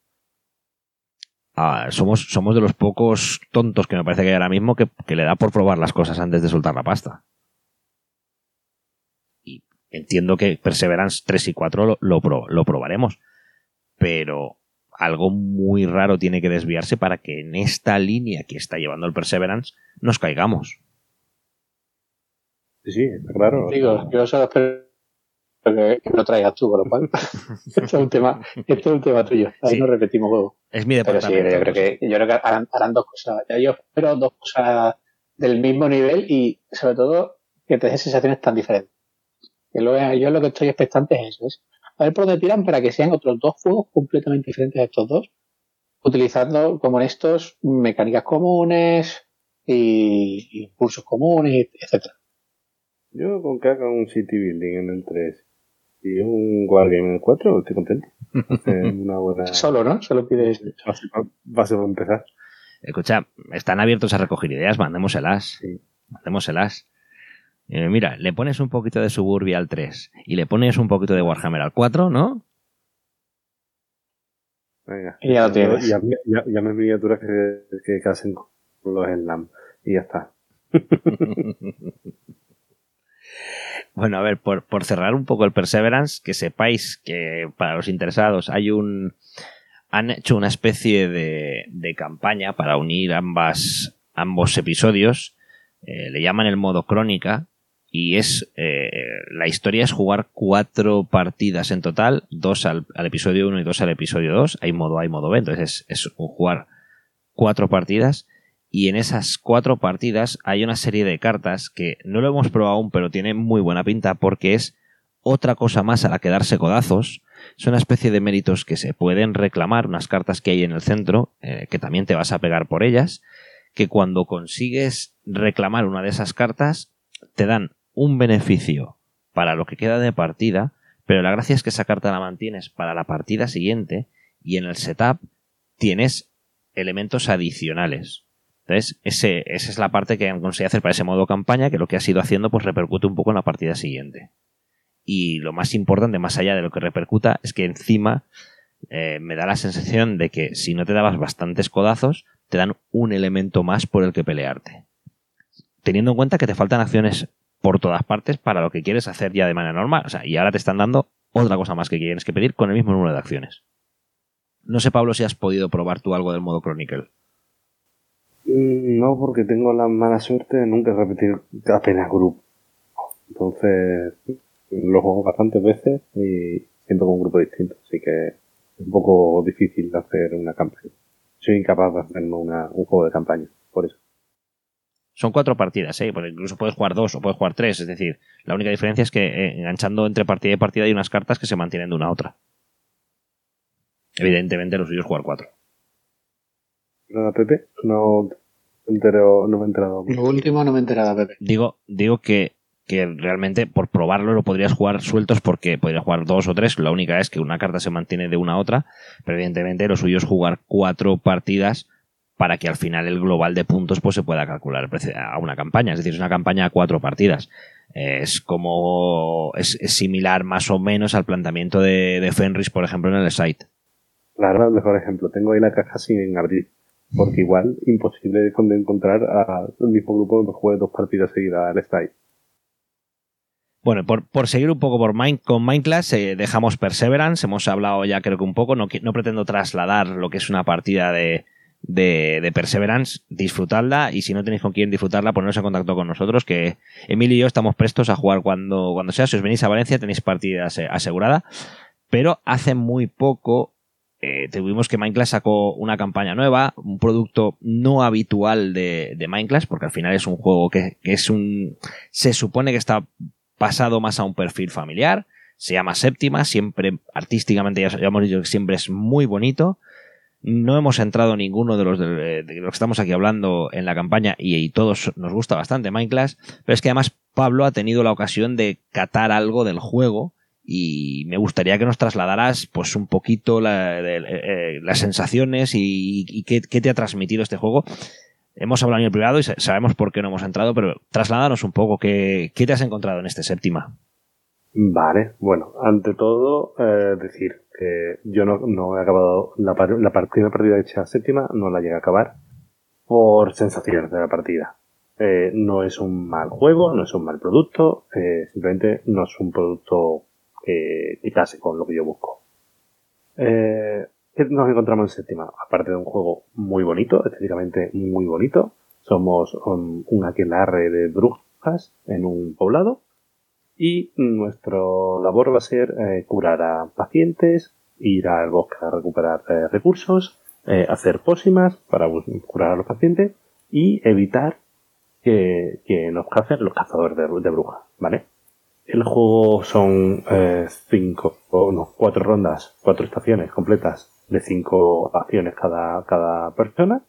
Ah, somos, somos de los pocos tontos que me parece que hay ahora mismo que, le da por probar las cosas antes de soltar la pasta. Y entiendo que Perseverance 3 y 4 lo, lo, lo probaremos pero algo muy raro tiene que desviarse para que en esta línea que está llevando el Perseverance nos caigamos. Sí, sí, está claro. Digo, yo solo espero que, lo traigas tú, con lo cual. esto es un tema, esto es un tema tuyo. Ahí no repetimos juego. Es mi departamento. Pero sí, yo creo que, yo creo que harán, dos cosas. Yo espero dos cosas del mismo nivel y sobre todo que te den sensaciones tan diferentes. Yo lo que estoy expectante es eso. Es a ver por dónde tiran para que sean otros dos juegos completamente diferentes a estos dos, utilizando como en estos mecánicas comunes y impulsos comunes, etcétera. Yo con que haga un City Building en el 3 y un Wargame en el 4 estoy contento. una buena... Solo, ¿no? Solo pides... Base para empezar. Escucha, están abiertos a recoger ideas, mandémoselas. Sí. Mandémoselas. Eh, mira, le pones un poquito de Suburbia al 3 y le pones un poquito de Warhammer al 4, ¿no? Venga. Y ya lo tienes. Ya, ya, me miniaturas que, que casen con los Slam. Y ya está. bueno, a ver, por, por, cerrar un poco el Perseverance, que sepáis que para los interesados hay un. Han hecho una especie de, de campaña para unir ambas, ambos episodios. Eh, le llaman el modo crónica, y es eh, la historia es jugar cuatro partidas en total, dos al, episodio 1 y dos al episodio 2, hay modo A y modo B, entonces es, es jugar cuatro partidas y en esas cuatro partidas hay una serie de cartas que no lo hemos probado aún, pero tiene muy buena pinta porque es otra cosa más a la que darse codazos. Es una especie de méritos que se pueden reclamar, unas cartas que hay en el centro, eh, que también te vas a pegar por ellas, que cuando consigues reclamar una de esas cartas, te dan un beneficio para lo que queda de partida, pero la gracia es que esa carta la mantienes para la partida siguiente y en el setup tienes elementos adicionales. Entonces, esa es la parte que han conseguido hacer para ese modo campaña, que lo que has ido haciendo pues repercute un poco en la partida siguiente. Y lo más importante, más allá de lo que repercuta, es que encima eh, me da la sensación de que si no te dabas bastantes codazos, te dan un elemento más por el que pelearte. Teniendo en cuenta que te faltan acciones por todas partes para lo que quieres hacer ya de manera normal. O sea, y ahora te están dando otra cosa más que tienes que pedir con el mismo número de acciones. No sé, Pablo, si has podido probar tú algo del modo Chronicle. Mm, no, porque tengo la mala suerte de nunca repetir apenas grupo. Entonces, lo juego bastantes veces y siempre con un grupo distinto. Así que es un poco difícil hacer una campaña. Soy incapaz de hacerme una, un juego de campaña, por eso. Son cuatro partidas, ¿eh? Porque incluso puedes jugar dos o puedes jugar tres. Es decir, la única diferencia es que eh, enganchando entre partida y partida hay unas cartas que se mantienen de una a otra. Evidentemente lo suyo es jugar cuatro. Nada, Pepe, no, entero, no me he enterado. Lo último no me he enterado, Pepe. Digo, digo que, que realmente por probarlo lo podrías jugar sueltos porque podrías jugar dos o tres. La única es que una carta se mantiene de una a otra. Pero evidentemente lo suyo es jugar cuatro partidas para que al final el global de puntos pues se pueda calcular a una campaña. Es decir, es una campaña a cuatro partidas. Es como. Es, similar más o menos al planteamiento de, de, Fenris, por ejemplo, en el site. Claro, el mejor ejemplo. Tengo ahí la caja sin abrir. Porque igual, imposible de encontrar al mismo grupo que juegue dos partidas seguidas al site. Bueno, por, por, seguir un poco por Mind, con Mindclass, eh, dejamos Perseverance. Hemos hablado ya creo que un poco. No, no pretendo trasladar lo que es una partida de, de, Perseverance, disfrutadla y si no tenéis con quién disfrutarla, poneros en contacto con nosotros, que Emilio y yo estamos prestos a jugar cuando, cuando sea. Si os venís a Valencia tenéis partida asegurada, pero hace muy poco eh, tuvimos que Minecraft sacó una campaña nueva, un producto no habitual de, de Minecraft, porque al final es un juego que, que es un... se supone que está pasado más a un perfil familiar, Se llama Séptima, siempre artísticamente ya, hemos dicho que siempre es muy bonito. No hemos entrado ninguno de los de, los que estamos aquí hablando en la campaña y, todos nos gusta bastante Minecraft, pero es que además Pablo ha tenido la ocasión de catar algo del juego y me gustaría que nos trasladaras pues un poquito eh, eh, las sensaciones y, qué, te ha transmitido este juego. Hemos hablado en el privado y sabemos por qué no hemos entrado, pero trasládanos un poco qué, te has encontrado en este séptima. Vale, bueno, ante todo eh, decir yo no, he acabado la, la primera partida hecha séptima, no la llegué a acabar por sensaciones de la partida. no es un mal juego, no es un mal producto, simplemente no es un producto que quitase con lo que yo busco. Eh, ¿Qué nos encontramos en séptima? Aparte de un juego muy bonito, estéticamente muy bonito, somos un, aquelarre de brujas en un poblado y nuestra labor va a ser eh, curar a pacientes, ir al bosque a recuperar eh, recursos, eh, hacer pócimas para curar a los pacientes y evitar que, nos cacen los cazadores de, brujas, ¿vale? El juego son cinco, o no, cuatro rondas, cuatro estaciones completas de cinco acciones cada, cada persona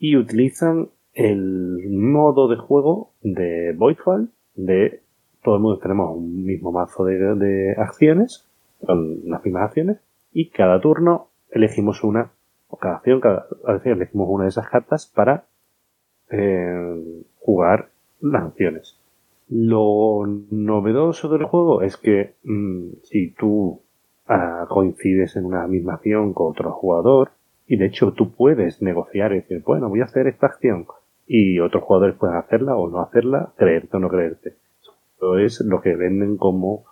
y utilizan el modo de juego de Voidfall, de todo el mundo tenemos un mismo mazo de, acciones, con las mismas acciones, y cada turno elegimos una, o cada acción, cada acción elegimos una de esas cartas para eh, jugar las acciones. Lo novedoso del juego es que mm, si tú ah, coincides en una misma acción con otro jugador, y de hecho tú puedes negociar y decir, bueno, voy a hacer esta acción, y otros jugadores pueden hacerla o no hacerla, creerte o no creerte. Eso es lo que venden como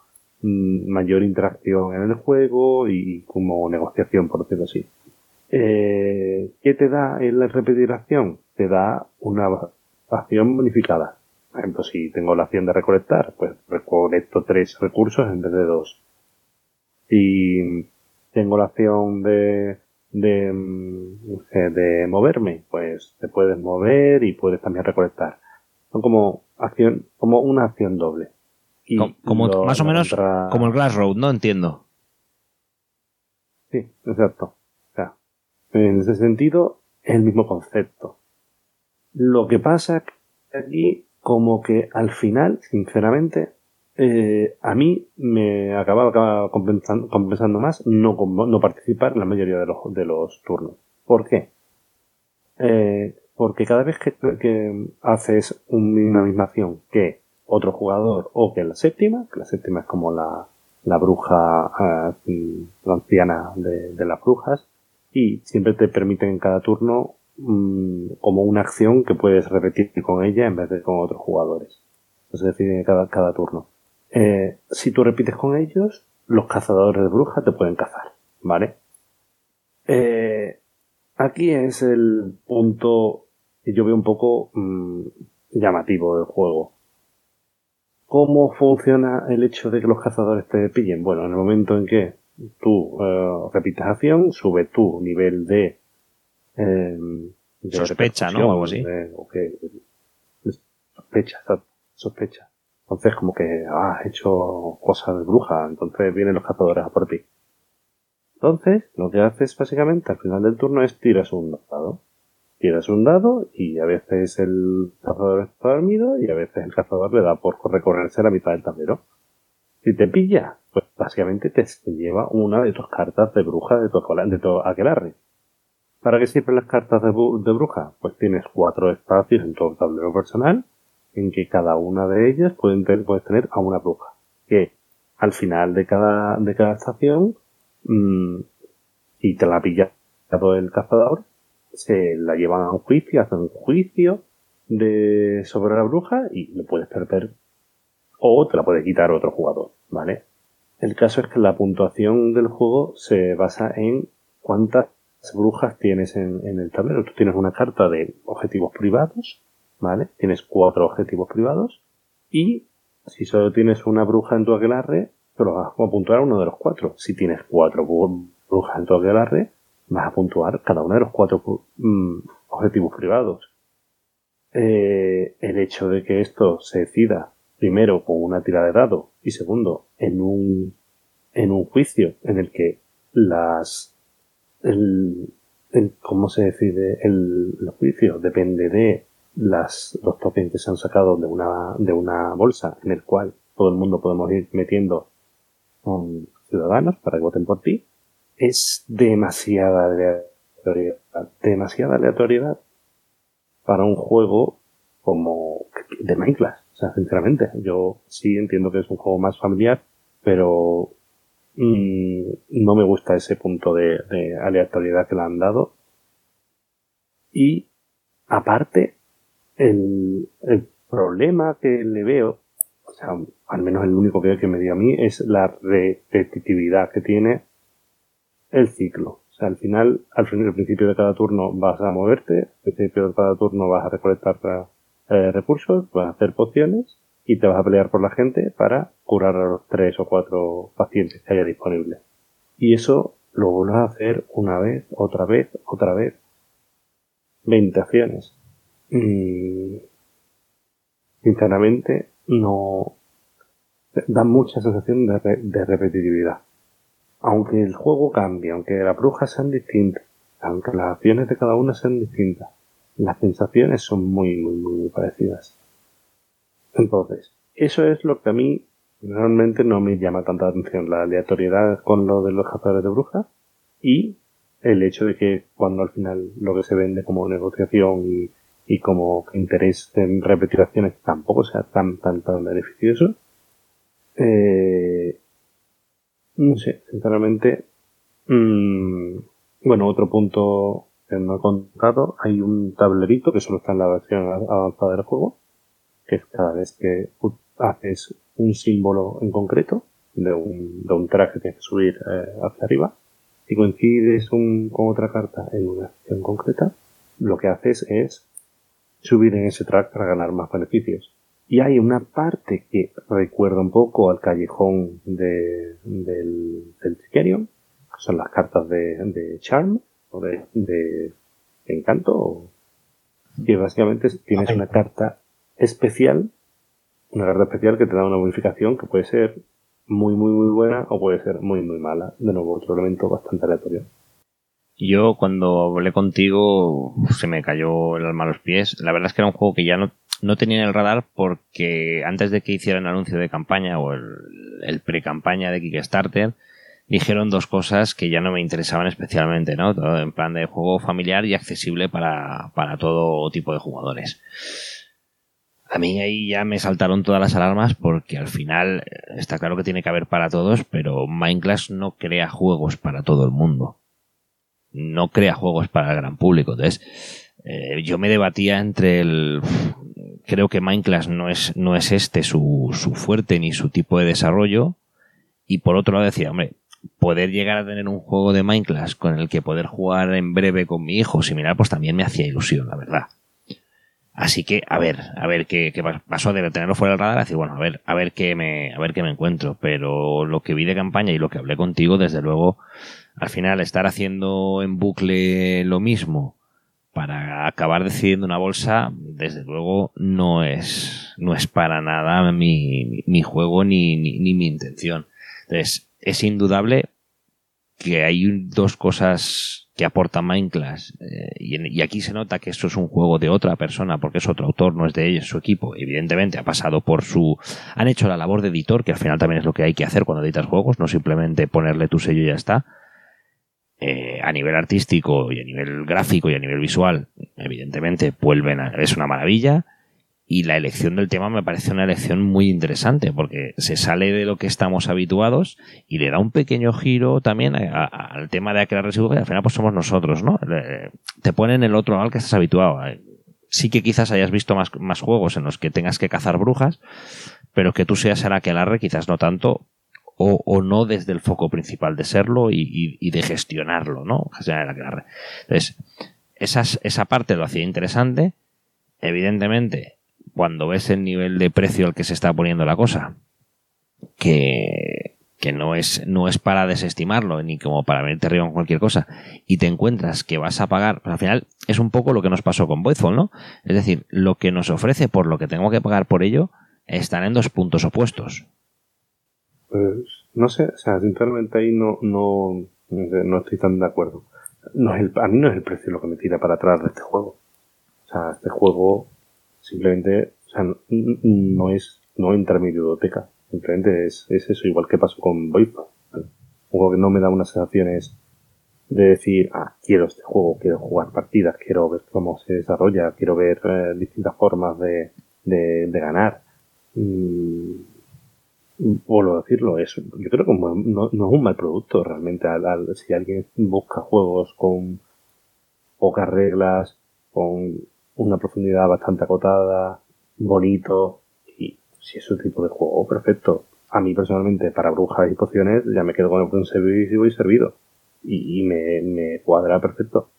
mm, mayor interacción en el juego y como negociación, por decirlo así. Eh, ¿Qué te da el repetir acción? Te da una acción bonificada. Por ejemplo, si tengo la acción de recolectar, pues recolecto tres recursos en vez de dos. Si tengo la acción de, de, mm, de moverme, pues te puedes mover y puedes también recolectar. Son como acción, como una acción doble. como, más o menos como el Glass Road, ¿no? Entiendo. Sí, exacto. O sea, en ese sentido, es el mismo concepto. Lo que pasa aquí como que al final, sinceramente, eh, a mí me acaba, compensando, más no, no participar en la mayoría de los, de los turnos. ¿Por qué? Eh, porque cada vez que, haces una misma acción que otro jugador o que la séptima, que la séptima es como la, la bruja, eh, la anciana de, las brujas, y siempre te permiten en cada turno Mm, como una acción que puedes repetir con ella en vez de con otros jugadores. Es decir, cada, cada turno. Eh, si tú repites con ellos, los cazadores de brujas te pueden cazar, ¿vale? Eh, aquí es el punto yo veo un poco mm, llamativo del juego. ¿Cómo funciona el hecho de que los cazadores te pillen? Bueno, en el momento en que tú eh, repites acción, sube tu nivel de eh, sospecha, ¿no? O algo así. sospecha, sospecha. Entonces, como que ah, has hecho cosas de bruja, entonces vienen los cazadores a por ti. Entonces, lo que haces básicamente al final del turno es tiras un dado. Tiras un dado y a veces el cazador está dormido y a veces el cazador le da por recorrerse la mitad del tablero. Si te pilla, pues básicamente te, lleva una de tus cartas de bruja de tu, de tu aquelarre. ¿Para qué sirven las cartas de, bruja? Pues tienes cuatro espacios en tu tablero personal en que cada una de ellas pueden puedes tener a una bruja. Que al final de cada, de cada estación, mmm, te la pilla todo el cazador, se la llevan a un juicio, hacen un juicio de, sobre la bruja y le puedes perder o te la puede quitar otro jugador, ¿vale? El caso es que la puntuación del juego se basa en cuántas brujas tienes en, el tablero. Tú tienes una carta de objetivos privados, ¿vale? Tienes cuatro objetivos privados y si solo tienes una bruja en tu aquelarre, lo vas a puntuar uno de los cuatro. Si tienes cuatro brujas en tu aquelarre, vas a puntuar cada uno de los cuatro mm, objetivos privados. Eh, el hecho de que esto se decida primero con una tira de dado y segundo en un en un juicio en el que las el, cómo se decide el, juicio depende de las los tokens que se han sacado de una de una bolsa en el cual todo el mundo podemos ir metiendo con ciudadanos para que voten por ti es demasiada aleatoriedad demasiada aleatoriedad para un juego como de Minecraft o sea sinceramente yo sí entiendo que es un juego más familiar pero Mm, no me gusta ese punto de, aleatoriedad que le han dado. Y aparte, el, problema que le veo, o sea, al menos el único que, que me dio a mí, es la repetitividad que tiene el ciclo. O sea, al final, al, al principio de cada turno vas a moverte, al principio de cada turno vas a recolectar eh, recursos, vas a hacer pociones, y te vas a pelear por la gente para curar a los tres o cuatro pacientes que haya disponibles. Y eso lo vuelves a hacer una vez, otra vez, otra vez. 20 acciones. Y sinceramente no da mucha sensación de, de repetitividad. Aunque el juego cambie, aunque las brujas sean distintas, aunque las acciones de cada una sean distintas, las sensaciones son muy, muy, muy parecidas. Entonces, eso es lo que a mí realmente no me llama tanta atención, la aleatoriedad con lo de los cazadores de brujas y el hecho de que cuando al final lo que se vende como negociación y, como interés en repetir acciones tampoco sea tan, tan, tan beneficioso. Eh, no sé, sinceramente. Mm, bueno, otro punto que no he contado, hay un tablerito que solo está en la versión avanzada del juego, que es cada vez que haces un símbolo en concreto de un, de un track que tienes que subir eh, hacia arriba. Si coincides un, con otra carta en una acción concreta, lo que haces es subir en ese track para ganar más beneficios. Y hay una parte que recuerda un poco al callejón de, del, del que son las cartas de, de Charm o de, de Encanto, que básicamente tienes una carta especial, una carta especial que te da una bonificación que puede ser muy, muy, muy buena o puede ser muy, muy mala. De nuevo, otro elemento bastante aleatorio. Yo cuando hablé contigo se me cayó el alma a los pies. La verdad es que era un juego que ya no, no tenía en el radar porque antes de que hicieran el anuncio de campaña o el, pre-campaña de Kickstarter, dijeron dos cosas que ya no me interesaban especialmente, ¿no? En plan de juego familiar y accesible para, para todo tipo de jugadores. A mí ahí ya me saltaron todas las alarmas porque al final eh, está claro que tiene que haber para todos, pero Minecraft no crea juegos para todo el mundo. No crea juegos para el gran público. Entonces, eh, yo me debatía entre el... Creo que Minecraft no es, no es este su, su fuerte ni su tipo de desarrollo. Y por otro lado decía, hombre, poder llegar a tener un juego de Minecraft con el que poder jugar en breve con mi hijo similar, pues también me hacía ilusión, la verdad. Así que, a ver, a ver qué, qué pasó de tenerlo fuera del radar, a decir, bueno, a ver, a ver qué me, a ver qué me encuentro. Pero lo que vi de campaña y lo que hablé contigo, desde luego, al final estar haciendo en bucle lo mismo para acabar decidiendo una bolsa, desde luego no es, no es para nada mi, mi juego ni, ni, mi intención. Entonces, es indudable que hay dos cosas que aporta Minecraft eh, y, aquí se nota que esto es un juego de otra persona porque es otro autor, no es de ellos, su equipo. Evidentemente ha pasado por su... Han hecho la labor de editor, que al final también es lo que hay que hacer cuando editas juegos, no simplemente ponerle tu sello y ya está. Eh, a nivel artístico y a nivel gráfico y a nivel visual, evidentemente vuelven a, es una maravilla y la elección del tema me parece una elección muy interesante porque se sale de lo que estamos habituados y le da un pequeño giro también al tema de crear residuos que al final pues somos nosotros, ¿no? Te ponen el otro al que estás habituado. Sí que quizás hayas visto más, más juegos en los que tengas que cazar brujas, pero que tú seas el aquelarre quizás no tanto o, o, no desde el foco principal de serlo y, de gestionarlo, ¿no? Entonces, esas, esa parte lo hacía interesante. Evidentemente, cuando ves el nivel de precio al que se está poniendo la cosa, que, que no es, no es para desestimarlo, ni como para venirte arriba con cualquier cosa, y te encuentras que vas a pagar, pues al final es un poco lo que nos pasó con Voidfall, ¿no? Es decir, lo que nos ofrece por lo que tengo que pagar por ello, están en dos puntos opuestos. Pues no sé, o sea, sinceramente ahí no, no, no estoy tan de acuerdo. No es el, a mí no es el precio lo que me tira para atrás de este juego. O sea, este juego simplemente, o sea, no, es, no entra en mi biblioteca. Simplemente es, es eso, igual que pasó con Voipa. Un juego que no me da unas sensaciones de decir, ah, quiero este juego, quiero jugar partidas, quiero ver cómo se desarrolla, quiero ver eh, distintas formas de, de, de ganar. Y, vuelvo a decirlo, es, yo creo que no, no, es un mal producto realmente. si alguien busca juegos con pocas reglas, con una profundidad bastante acotada, bonito, y si es un tipo de juego, perfecto. A mí personalmente, para brujas y pociones, ya me quedo con el buen servicio y servido. Y, me, cuadra perfecto.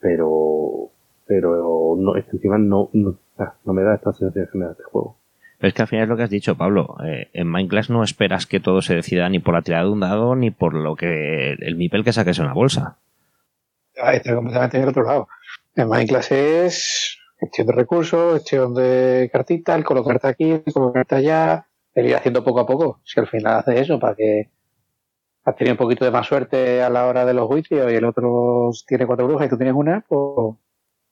Pero, pero no, encima no, no, ah, no me da esta sensación que me da este juego. Es que al final es lo que has dicho, Pablo. Eh, en Minecraft no esperas que todo se decida ni por la tirada de un dado ni por lo que el mipel que saques en la bolsa. Ah, está completamente en el otro lado. En Minecraft es gestión de recursos, gestión de cartitas, el colocarte aquí, el colocarte allá, el ir haciendo poco a poco. Si al final haces eso para que has tenido un poquito de más suerte a la hora de los juicios y el otro tiene cuatro brujas y tú tienes una, pues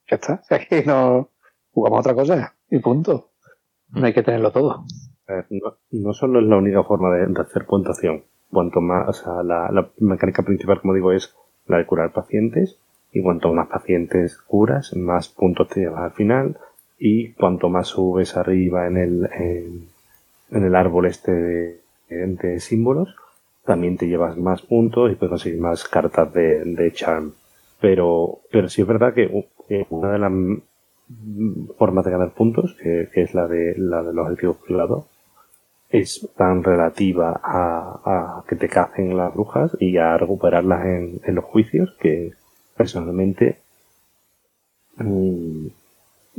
ya está. O sea, que no jugamos otra cosa y punto. No hay que tenerlo todo. no, solo es la única forma de, hacer puntuación. Cuanto más, o sea, la, mecánica principal, como digo, es la de curar pacientes. Y cuanto más pacientes curas, más puntos te llevas al final. Y cuanto más subes arriba en el, en, el árbol este de, símbolos, también te llevas más puntos y puedes conseguir más cartas de, de charm. Pero, pero sí es verdad que una de las formas de ganar puntos, que, es la de la de los objetivos privados, es tan relativa a, que te cacen las brujas y a recuperarlas en, los juicios que personalmente mm,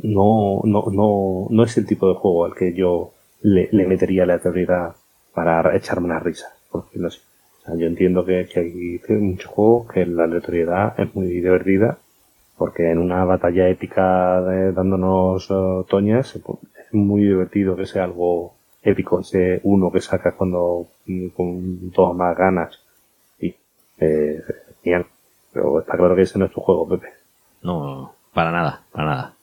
no, no, no, no es el tipo de juego al que yo le, metería la teoría para echarme una risa, por decirlo así. yo entiendo que, que hay muchos juegos que la aleatoriedad es muy divertida porque en una batalla épica de, dándonos uh, toñas es muy divertido que sea algo épico ese uno que sacas cuando mm, con todas más ganas. Y eh, bien pero está claro que ese no es tu juego Pepe. No para nada para nada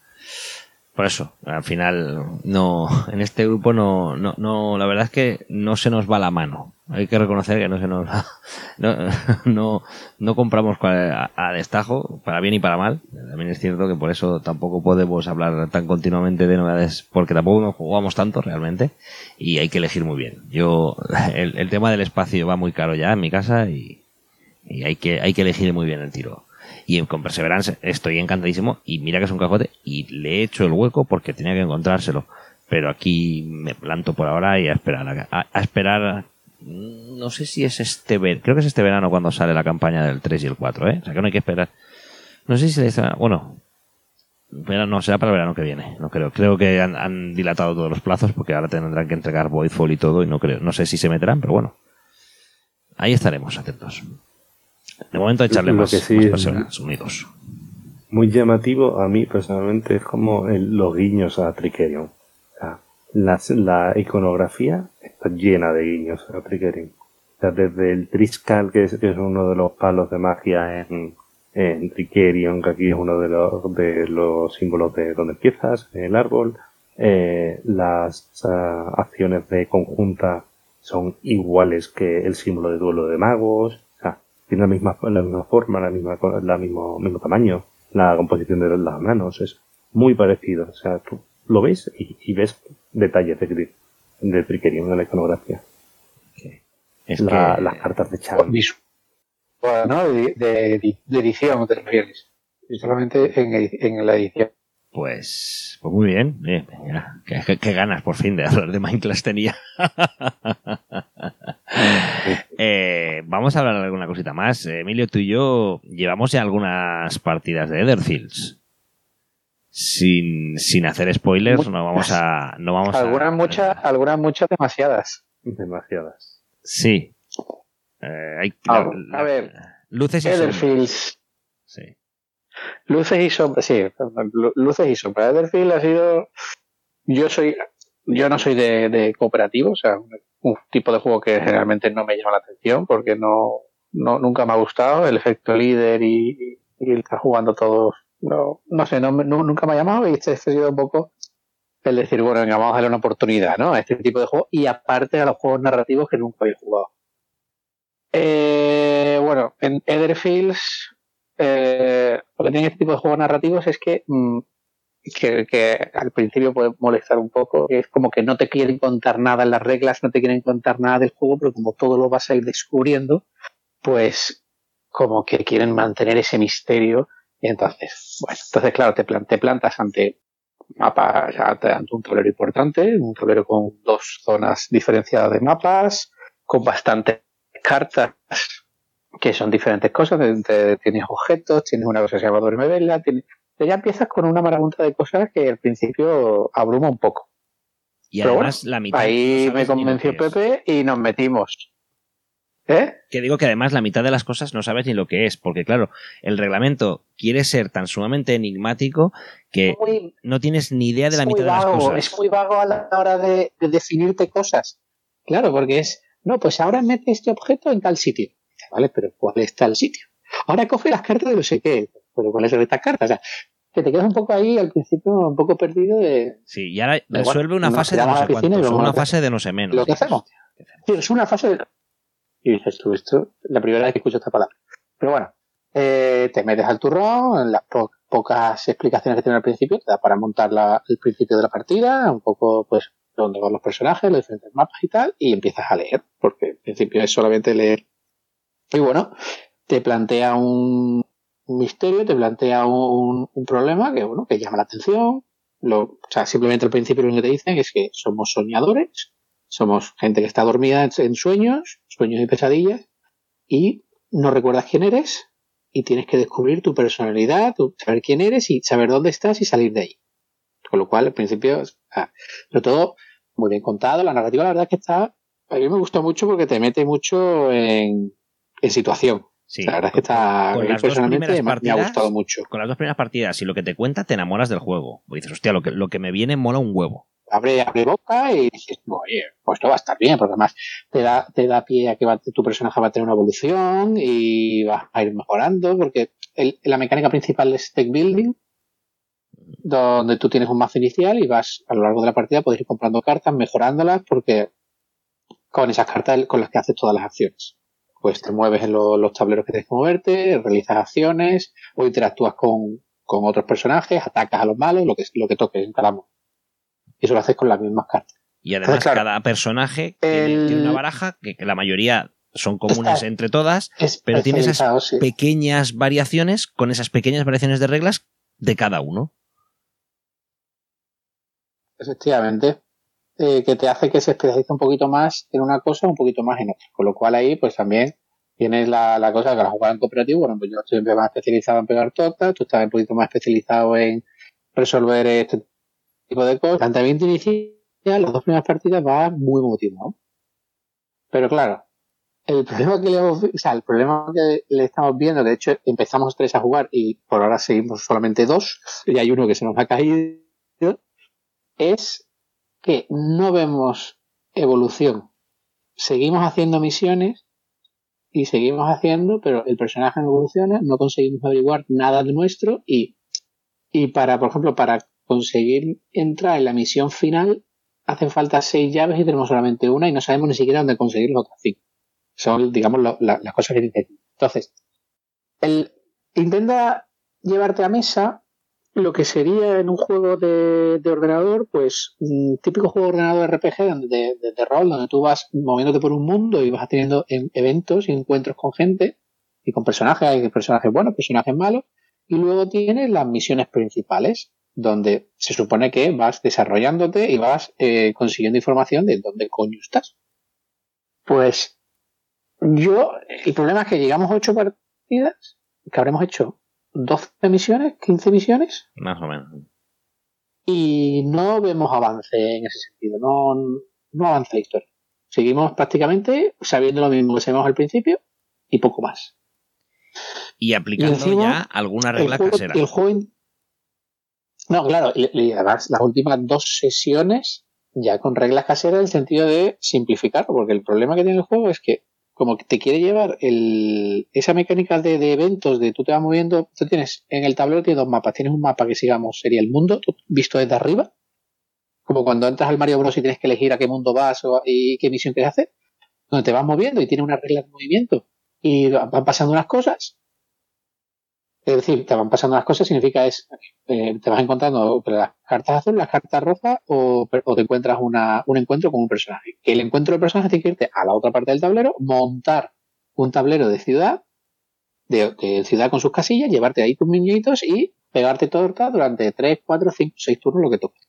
por eso, al final, no, en este grupo no, no, no, la verdad es que no se nos va la mano. Hay que reconocer que no se nos va, no, no, no compramos a, destajo, para bien y para mal. También es cierto que por eso tampoco podemos hablar tan continuamente de novedades, porque tampoco nos jugamos tanto realmente, y hay que elegir muy bien. Yo, el, tema del espacio va muy caro ya en mi casa y, y hay que, hay que elegir muy bien el tiro. Y con Perseverance estoy encantadísimo. Y mira que es un cajote. Y le he hecho el hueco porque tenía que encontrárselo. Pero aquí me planto por ahora y a esperar. A, esperar. No sé si es este verano. Creo que es este verano cuando sale la campaña del 3 y el 4, ¿eh? O sea que no hay que esperar. No sé si está. Bueno. Pero no, será para el verano que viene. No creo. Creo que han, dilatado todos los plazos porque ahora tendrán que entregar Voidfall y todo. Y no creo. No sé si se meterán, pero bueno. Ahí estaremos atentos. De momento echarle más, personas unidos. Muy llamativo a mí personalmente es como los guiños a Trickerion. la, iconografía está llena de guiños a Trickerion. desde el Triscal, que es, uno de los palos de magia en, en Trickerion, que aquí es uno de los, de los símbolos de donde empiezas, el árbol. Eh, las ah, acciones de conjunta son iguales que el símbolo de duelo de magos tiene la misma, la misma forma, la misma, la mismo, mismo tamaño, la composición de las manos es muy parecido. O sea, tú lo ves y, ves detalles de, de Trickerion en la iconografía. Es Las cartas de Charm. Bueno, de, de, de, edición te refieres. Solamente en, en la edición. Pues, pues muy bien. qué, ganas por fin de hablar de Minecraft tenía. Eh, vamos a hablar de alguna cosita más. Emilio, tú y yo llevamos ya algunas partidas de Etherfields. Sin, sin hacer spoilers, no vamos a. No vamos algunas muchas, algunas muchas demasiadas. Demasiadas. Sí. Eh, hay, a, ver. Luces y Etherfields. Sí. Luces y sombras, sí, luces y sombras. Etherfield ha sido. Yo soy. Yo no soy de, de cooperativo, o sea, un tipo de juego que generalmente no me llama la atención porque no, no nunca me ha gustado el efecto líder y, y, estar jugando todos. No, no sé, no, nunca me ha llamado y este, este ha sido un poco el decir, bueno, venga, vamos a darle una oportunidad ¿no? a este tipo de juego y aparte a los juegos narrativos que nunca había jugado. Eh, bueno, en Etherfields eh, lo que tiene este tipo de juegos narrativos es que, mm, que, al principio puede molestar un poco, es como que no te quieren contar nada en las reglas, no te quieren contar nada del juego, pero como todo lo vas a ir descubriendo, pues como que quieren mantener ese misterio. Y entonces, bueno, entonces claro, te, te plantas ante mapas, ante un tablero importante, un tablero con dos zonas diferenciadas de mapas, con bastantes cartas que son diferentes cosas, tienes objetos, tienes una cosa que se llama duerme vela, tienes, ya empiezas con una marabunta de cosas que al principio abruma un poco. Y además la mitad. Ahí me convenció Pepe y nos metimos. ¿Eh? Que digo que además la mitad de las cosas no sabes ni lo que es, porque claro, el reglamento quiere ser tan sumamente enigmático que no tienes ni idea de la mitad de las cosas. Es muy vago a la hora de, definirte cosas. Claro, porque es, no, pues ahora mete este objeto en tal sitio. ¿Vale? Pero ¿cuál está el sitio? Ahora coge las cartas de no sé qué, pero ¿cuáles son estas cartas? O sea, que te quedas un poco ahí al principio un poco perdido de... Sí, y ahora resuelve una fase de no sé cuántos, una fase de no sé menos. Lo que hacemos. Sí, es una fase de y dices tú, esto la primera vez que escucho esta palabra. Pero bueno, eh, te metes al turrón, en las pocas explicaciones que tiene al principio, te da para montar la, el principio de la partida, un poco, pues, dónde van los personajes, los diferentes mapas y tal, y empiezas a leer, porque al principio es solamente leer. Y bueno, te plantea un, misterio, te plantea un, un, problema que, bueno, que llama la atención. Lo, o sea, simplemente al principio lo que te dicen es que somos soñadores, somos gente que está dormida en sueños, sueños y pesadillas, y no recuerdas quién eres, y tienes que descubrir tu personalidad, saber quién eres y saber dónde estás y salir de ahí. Con lo cual, al principio, ah, sobre todo, muy bien contado. La narrativa, la verdad es que está, a mí me gusta mucho porque te mete mucho en, en situación. Sí, la verdad es que está, con las personalmente me, ha gustado mucho. Con las dos primeras partidas, y lo que te cuenta, te enamoras del juego. dices, hostia, lo que, lo que me viene mola un huevo abre, abre boca y dices, oye, pues esto va a estar bien, porque además te da, te da pie a que tu personaje va a tener una evolución y va a ir mejorando, porque el, la mecánica principal es deck building, donde tú tienes un mazo inicial y vas a lo largo de la partida puedes ir comprando cartas, mejorándolas, porque con esas cartas con las que haces todas las acciones. Pues te mueves en los tableros que tienes que moverte, realizas acciones o interactúas con, con otros personajes, atacas a los malos, lo que, lo que toques en cada y eso lo haces con las mismas cartas. Y además cada personaje tiene, una baraja que, la mayoría son comunes entre todas, pero tiene esas pequeñas variaciones con esas pequeñas variaciones de reglas de cada uno. Efectivamente. Eh, que te hace que se especialice un poquito más en una cosa, un poquito más en otra. Con lo cual ahí, pues también tienes la, la cosa que la jugar en cooperativo. Bueno, pues yo estoy más especializado en pegar tortas, tú estás un poquito más especializado en resolver este tipo de cosas. Planteamiento inicial, las dos primeras partidas va muy motivado. Pero claro, el problema que le o sea, el problema que le estamos viendo, de hecho empezamos tres a jugar y por ahora seguimos solamente dos, y hay uno que se nos ha caído, es que no vemos evolución. Seguimos haciendo misiones y seguimos haciendo, pero el personaje no evoluciona, no conseguimos averiguar nada de nuestro y, y para, por ejemplo, para conseguir entrar en la misión final hacen falta seis llaves y tenemos solamente una y no sabemos ni siquiera dónde conseguir las cinco. Son, digamos, las cosas que tiene. Entonces, el, intenta llevarte a mesa lo que sería en un juego de, ordenador, pues un típico juego de ordenador RPG de, de, rol, donde tú vas moviéndote por un mundo y vas teniendo eventos y encuentros con gente y con personajes, hay personajes buenos, personajes malos, y luego tienes las misiones principales, donde se supone que vas desarrollándote y vas eh, consiguiendo información de dónde coño estás. Pues yo, el problema es que llegamos a ocho partidas, que habremos hecho 12 misiones, 15 misiones. Más o menos. Y no vemos avance en ese sentido, no, no avanza la historia. Seguimos prácticamente sabiendo lo mismo que sabíamos al principio y poco más. Y aplicando ya alguna regla casera. El juego, no, claro, y, además las últimas dos sesiones ya con reglas caseras en el sentido de simplificarlo, porque el problema que tiene el juego es que como que te quiere llevar el, esa mecánica de, de, eventos, de tú te vas moviendo, tú tienes en el tablero tienes dos mapas, tienes un mapa que sigamos sería el mundo visto desde arriba, como cuando entras al Mario Bros y tienes que elegir a qué mundo vas o, y qué misión quieres hacer, donde te vas moviendo y tiene una regla de movimiento. Y van pasando unas cosas es decir, te van pasando las cosas, significa es, eh, te vas encontrando las cartas azules, las cartas rojas, o, te encuentras un encuentro con un personaje. Que el encuentro del personaje tiene que irte a la otra parte del tablero, montar un tablero de ciudad, de, ciudad con sus casillas, llevarte ahí tus niñitos y pegarte torta durante 3, 4, 5, 6 turnos, lo que toque.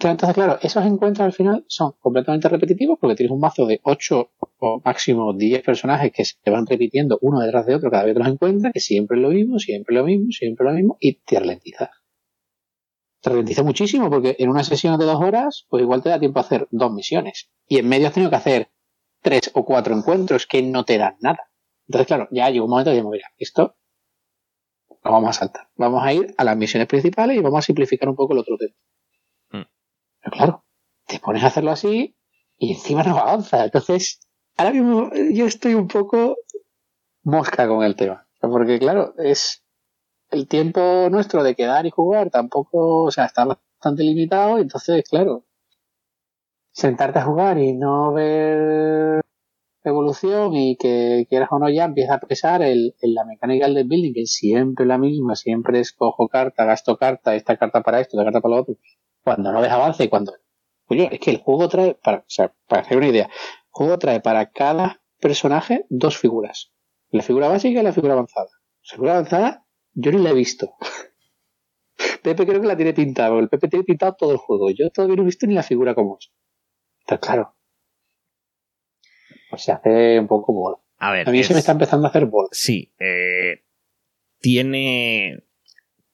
Entonces, claro, esos encuentros al final son completamente repetitivos porque tienes un mazo de 8 o máximo 10 personajes que se van repitiendo uno detrás de otro cada vez que los encuentras, que siempre es lo mismo, siempre lo mismo, siempre lo mismo, y te ralentiza. Te ralentiza muchísimo porque en una sesión de dos horas, pues igual te da tiempo a hacer dos misiones. Y en medio has tenido que hacer tres o cuatro encuentros que no te dan nada. Entonces, claro, ya llegó un momento de decir, mira, esto lo vamos a saltar. Vamos a ir a las misiones principales y vamos a simplificar un poco el otro tema. Pero claro, te pones a hacerlo así y encima no avanza. Entonces, ahora mismo yo estoy un poco mosca con el tema. Porque claro, es el tiempo nuestro de quedar y jugar tampoco, o sea, está bastante limitado. Entonces, claro, sentarte a jugar y no ver evolución y que quieras o no ya empieza a pesar el, la mecánica del building, que es siempre la misma, siempre es cojo carta, gasto carta, esta carta para esto, esta carta para lo otro cuando no ves avance, cuando... Oye, es que el juego trae, para, o sea, para hacer una idea, juego trae para cada personaje dos figuras. La figura básica y la figura avanzada. La figura avanzada yo ni la he visto. Pepe creo que la tiene pintada, el Pepe tiene pintado todo el juego. Yo todavía no he visto ni la figura como es. Está claro. Pues se hace un poco bola. A ver. A mí se me está empezando a hacer bola. Sí. Eh, tiene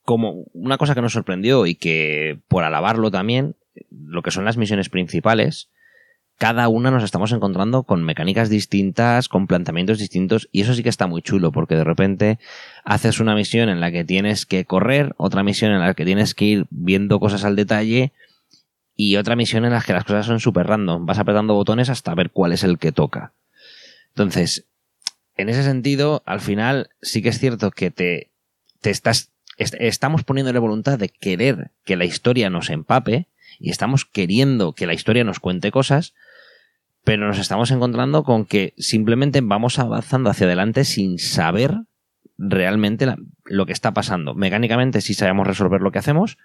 como una cosa que nos sorprendió y que por alabarlo también, lo que son las misiones principales, cada una nos estamos encontrando con mecánicas distintas, con planteamientos distintos, y eso sí que está muy chulo, porque de repente haces una misión en la que tienes que correr, otra misión en la que tienes que ir viendo cosas al detalle, y otra misión en la que las cosas son súper random. Vas apretando botones hasta ver cuál es el que toca. Entonces, en ese sentido, al final sí que es cierto que te, te estás estamos poniéndole voluntad de querer que la historia nos empape y estamos queriendo que la historia nos cuente cosas, pero nos estamos encontrando con que simplemente vamos avanzando hacia adelante sin saber realmente lo que está pasando. Mecánicamente sí sabemos resolver lo que hacemos.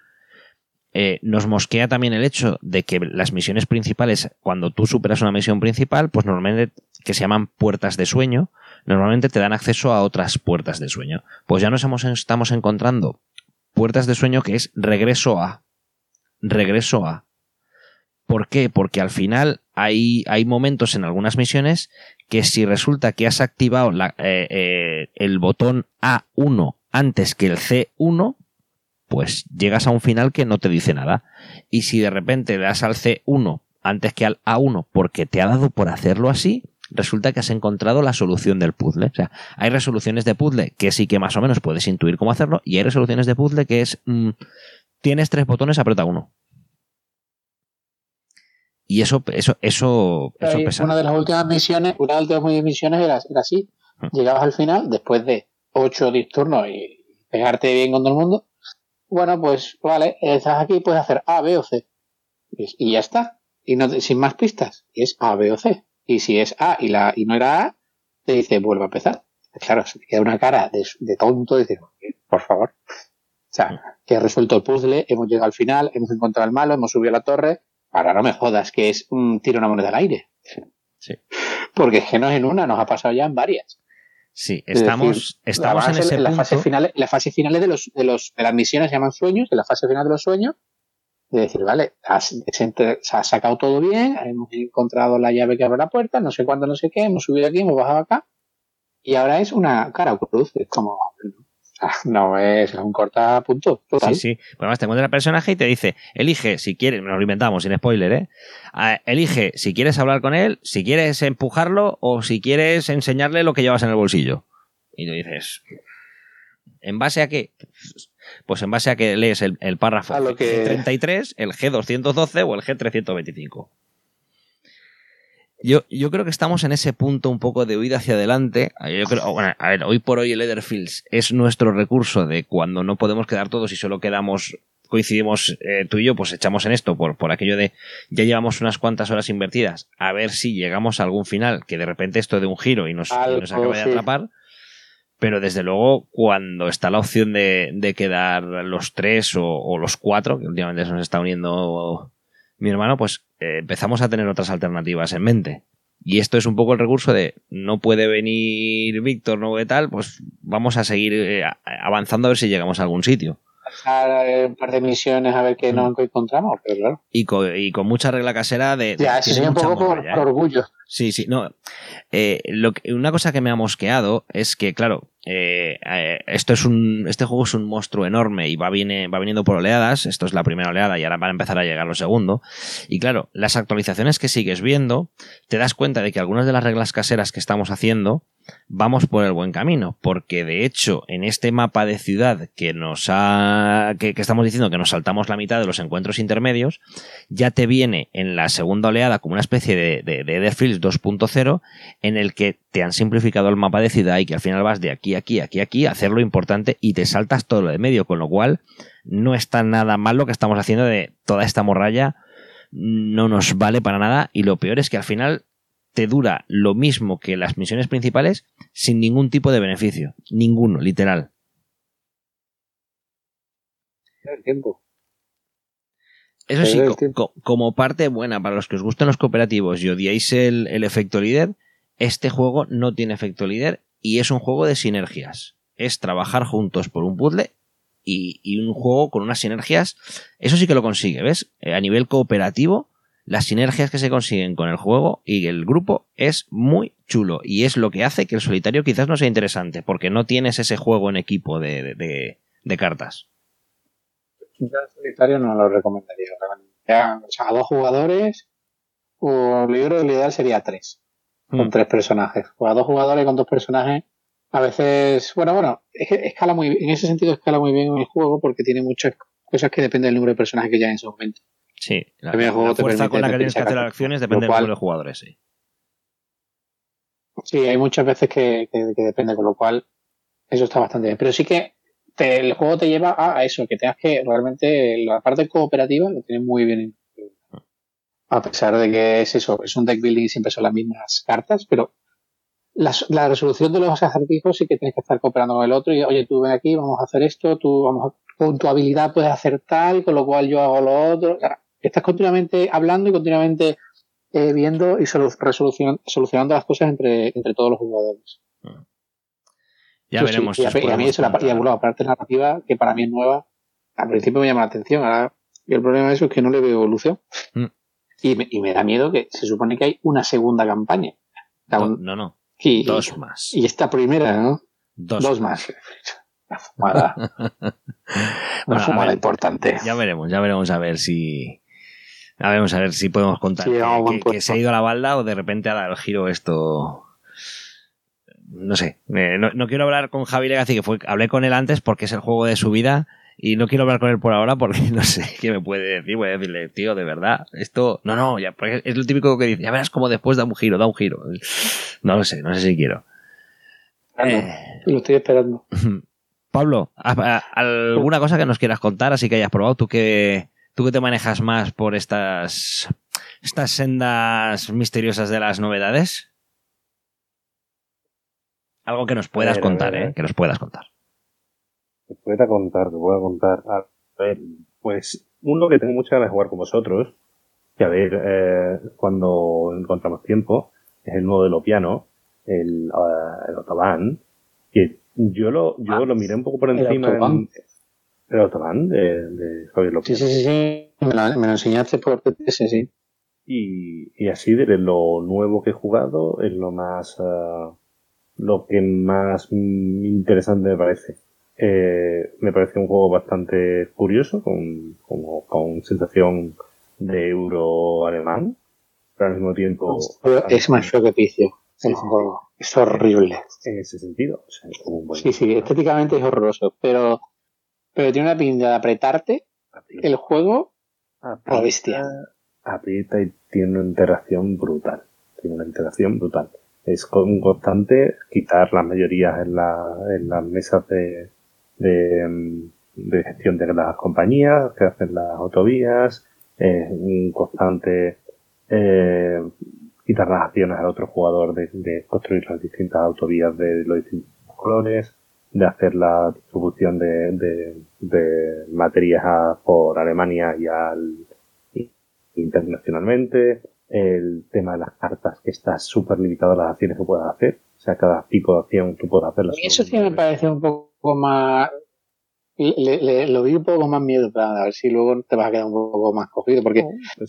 Eh, nos mosquea también el hecho de que las misiones principales, cuando tú superas una misión principal, pues normalmente que se llaman puertas de sueño, normalmente te dan acceso a otras puertas de sueño. Pues ya nos estamos encontrando puertas de sueño que es regreso a. Regreso a. ¿Por qué? Porque al final hay, hay momentos en algunas misiones que si resulta que has activado eh, eh, el botón A1 antes que el C1, pues llegas a un final que no te dice nada. Y si de repente das al C1 antes que al A1 porque te ha dado por hacerlo así, resulta que has encontrado la solución del puzzle. O sea, hay resoluciones de puzzle que sí que más o menos puedes intuir cómo hacerlo, y hay resoluciones de puzzle que es mm, tienes tres botones, aprieta uno. Y eso, eso, eso, eso pesa. Una de las últimas misiones, una de las últimas misiones era, así. Mm. Llegabas al final, después de ocho turnos y pegarte bien con todo el mundo. Bueno, pues vale, estás aquí, puedes hacer A, B o C. Y ya está. Y no, sin más pistas. Y es A, B o C. Y si es A y, la, y no era A, te dice, vuelve a empezar. Claro, se te queda una cara de, de tonto y dices, por favor. O sea, que he resuelto el puzzle, hemos llegado al final, hemos encontrado al malo, hemos subido a la torre. Ahora no me jodas que es un tiro una moneda al aire. Sí. Porque es que no es en una, nos ha pasado ya en varias. Sí, estamos, estamos en ese la punto. Fase final, la fase final de, los, de, los, de las misiones se llaman sueños, en la fase final de los sueños de decir, vale, has, has, sacado todo bien, hemos encontrado la llave que abre la puerta, no sé cuándo, no sé qué, hemos subido aquí, hemos bajado acá, y ahora es una cara o cruz, es como, no, es un corta punto. Sí, sí. Pues además te encuentra el personaje y te dice, elige si quieres, nos lo inventamos sin spoiler, ¿eh? Elige si quieres hablar con él, si quieres empujarlo o si quieres enseñarle lo que llevas en el bolsillo. Y tú dices, ¿en base a qué? pues en base a que lees el, el párrafo A lo que- G33, el G212 o el G325. Yo, yo creo que estamos en ese punto un poco de huida hacia adelante. Yo creo, bueno, a ver, hoy por hoy el Etherfields es nuestro recurso de cuando no podemos quedar todos y solo quedamos, coincidimos eh, tú y yo, pues echamos en esto por, por aquello de ya llevamos unas cuantas horas invertidas, a ver si llegamos a algún final, que de repente esto de un giro y nos, y Algo, nos acaba de atrapar. Pero desde luego, cuando está la opción de, de quedar los tres o, o los cuatro, que últimamente se nos está uniendo mi hermano, pues eh, empezamos a tener otras alternativas en mente. Y esto es un poco el recurso de no puede venir Víctor, no puede tal, pues vamos a seguir eh, a- avanzando a ver si llegamos a algún sitio. Pasar eh, un par de misiones a ver qué nos encontramos, pero claro. Y con, y con mucha regla casera de... de- Ya, eso un poco por, por orgullo. Sí, sí, no. Eh, lo que- una cosa que me ha mosqueado es que, claro, eh, eh, esto es un, este juego es un monstruo enorme y va, viene, va viniendo por oleadas. Esto es la primera oleada y ahora van a empezar a llegar lo segundo. Y claro, las actualizaciones que sigues viendo, te das cuenta de que algunas de las reglas caseras que estamos haciendo vamos por el buen camino, porque de hecho en este mapa de ciudad que nos ha que, estamos diciendo que nos saltamos la mitad de los encuentros intermedios, ya te viene en la segunda oleada como una especie de, de, de Etherfields 2.0 en el que te han simplificado el mapa de ciudad y que al final vas de aquí, aquí, aquí, aquí a hacer lo importante y te saltas todo lo de medio, con lo cual no está nada mal lo que estamos haciendo de toda esta morralla no nos vale para nada y lo peor es que al final te dura lo mismo que las misiones principales sin ningún tipo de beneficio. Ninguno, literal. El tiempo. Eso sí, co- como parte buena para los que os gustan los cooperativos y odiáis el, el efecto líder, este juego no tiene efecto líder y es un juego de sinergias. Es trabajar juntos por un puzzle y, y un juego con unas sinergias. Eso sí que lo consigue, ¿ves? Eh, a nivel cooperativo, las sinergias que se consiguen con el juego y el grupo es muy chulo y es lo que hace que el solitario quizás no sea interesante porque no tienes ese juego en equipo de, de- de- de cartas. Yo solitario no lo recomendaría. lo recomendaría, o sea, a dos jugadores, o el libro ideal sería tres, con Mm. tres personajes. O a dos jugadores con dos personajes, a veces, bueno, bueno, es que escala muy, en ese sentido escala muy bien el juego porque tiene muchas cosas que dependen del número de personajes que ya en ese momento. Sí, la, el juego la fuerza con la que tienes que hacer las acciones lo depende del cual- número de jugadores, sí. Sí, hay muchas veces que, que- que depende, con lo cual eso está bastante bien. Pero sí que te- el juego te lleva a, eso, que tengas que realmente la parte cooperativa lo tienes muy bien. A pesar de que es eso, es un deck building y siempre son las mismas cartas, pero la, la resolución de los acertijos sí que tienes que estar cooperando con el otro y oye, tú ven aquí, vamos a hacer esto, tú vamos a- con tu habilidad puedes hacer tal, con lo cual yo hago lo otro. Estás continuamente hablando y continuamente eh, viendo y solucionando las cosas entre, entre todos los jugadores. Ya Eso sí, veremos. y, si a, os y a mí y la parte narrativa, que para mí es nueva, al principio me llama la atención. Ahora, y el problema de eso es que no le veo evolución. Mm. Y, me, y me da miedo que se supone que hay una segunda campaña. No, un- no, no. y, Dos más. y esta primera, ¿no? Dos, Dos más. Una fumada. Una Bueno, fumada ver, importante. Ya veremos, ya veremos a ver si. A veremos a ver si podemos contar Sí, que, que- se ha ido a la balda o de repente ha dado el giro esto. No sé. eh, no, no quiero hablar con Javi Legacy, que fue, hablé con él antes porque es el juego de su vida. Y no quiero hablar con él por ahora porque no sé qué me puede decir. Voy a decirle, tío, de verdad, esto. No, no, ya, porque es lo típico que dice. Ya verás como después da un giro, da un giro. No lo sé, no sé si quiero. Eh, Lo estoy esperando. Pablo, ¿a- a- ¿alguna cosa que nos quieras contar así que hayas probado? ¿Tú que, tú que te manejas más por estas, estas sendas misteriosas de las novedades? Algo que nos puedas ver, contar, ver, ¿eh? ver. Que nos puedas contar. Te pueda contar, te pueda contar. A ver, pues uno que tengo muchas ganas de jugar con vosotros, que a ver, eh, cuando encontramos tiempo, es el nuevo de lo piano, el, ah, el Autobahn, que yo lo, yo Ah, lo miré un poco por el encima Autobahn. en, el Autobahn de, de Javier Sí, López. sí, sí, sí. Me lo, me lo enseñaste por TTS, sí. Y, y así de lo nuevo que he jugado es lo más lo que más interesante me parece. Eh, me parece un juego bastante curioso, con, con, con sensación de euro alemán, pero al mismo tiempo Es más feo que picio. El juego. Es horrible. en ese sentido. O sea, es como un buen- Sí, sí, estéticamente es horroroso, pero pero tiene una pinta de apretarte el juego a bestia. Aprieta y tiene una interacción brutal. Tiene una interacción brutal. Es constante quitar las mayorías en, la, en las mesas de, de, de, gestión de las compañías que hacen las autovías. Es constante eh, quitar las acciones al otro jugador de, construir las distintas autovías de los distintos colores de hacer la distribución de, de materias por Alemania y al internacionalmente, el tema de las cartas, que está súper limitado a las acciones que puedas hacer. O sea, cada tipo de acción tú puedes hacerlas. Y eso sí me parece un poco más. Le, lo vi un poco más miedo, pero a ver si luego te vas a quedar un poco más cogido. Porque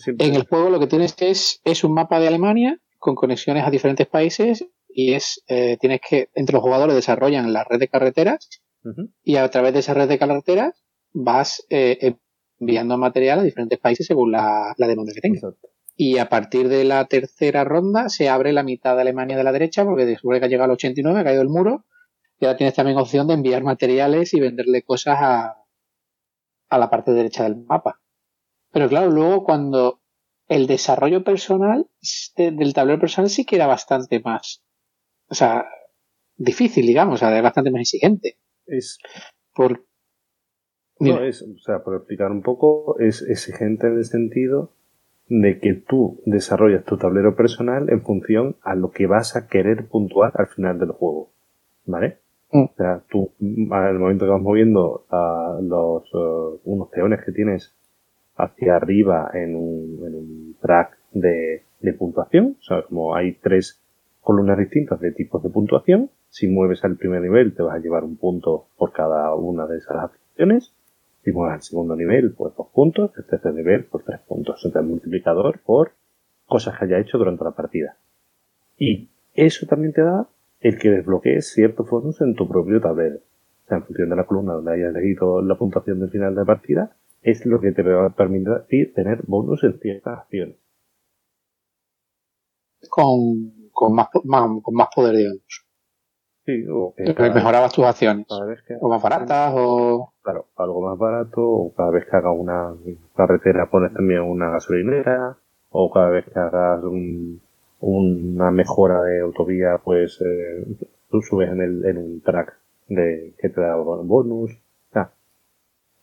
en el juego lo que tienes que es, es un mapa de Alemania con conexiones a diferentes países y es eh, tienes que entre los jugadores desarrollan la red de carreteras y a través de esa red de carreteras vas eh, enviando material a diferentes países según la, demanda que tengas. Y a partir de la tercera ronda se abre la mitad de Alemania de la derecha porque después que ha llegado al 89 ha caído el muro y ahora tienes también opción de enviar materiales y venderle cosas a, a la parte derecha del mapa. Pero claro, luego cuando el desarrollo personal del tablero personal sí que era bastante más o sea, difícil, digamos, o sea, es bastante más exigente. Es. Por. No, es, o sea, por explicar un poco, es exigente en el sentido de que tú desarrollas tu tablero personal en función a lo que vas a querer puntuar al final del juego. ¿Vale? Mm. O sea, tú, al momento que vas moviendo a los, uh, unos peones que tienes hacia arriba en un, en un track de, de puntuación, o sea, como hay tres columnas distintas de tipos de puntuación. Si mueves al primer nivel te vas a llevar un punto por cada una de esas acciones. Si mueves al segundo nivel, pues dos puntos. El tercer nivel, pues tres puntos. Entonces, multiplicador por cosas que haya hecho durante la partida. Y eso también te da el que desbloquees ciertos bonus en tu propio tablero. O sea, en función de la columna donde hayas elegido la puntuación del final de la partida, es lo que te va a permitir tener bonus en ciertas acciones. Con con más, con más poder, digamos. Sí, o que mejorabas tus acciones. o más baratas, o. Claro, algo más barato, o cada vez que hagas una carretera pones también una gasolinera, o cada vez que hagas un, una mejora de autovía, pues eh, tú subes en, el, un track de que te da bonus.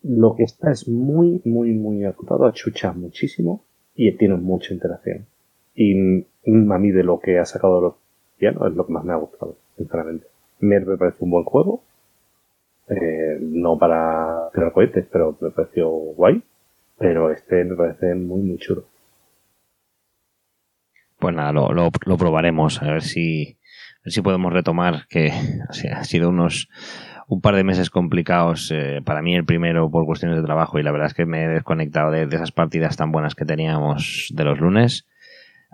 Lo que está es muy, muy, muy acotado, achucha muchísimo y tiene mucha interacción. Y a mí de lo que ha sacado los pianos es lo que más me ha gustado, sinceramente. Mer me parece un buen juego. Eh, no para tirar cohetes, pero me pareció guay. Pero este me parece muy, muy chulo. Pues nada, lo, lo, probaremos, a ver si, a ver si podemos retomar, que ha sido unos un par de meses complicados. Eh, para mí el primero por cuestiones de trabajo y la verdad es que me he desconectado de, esas partidas tan buenas que teníamos de los lunes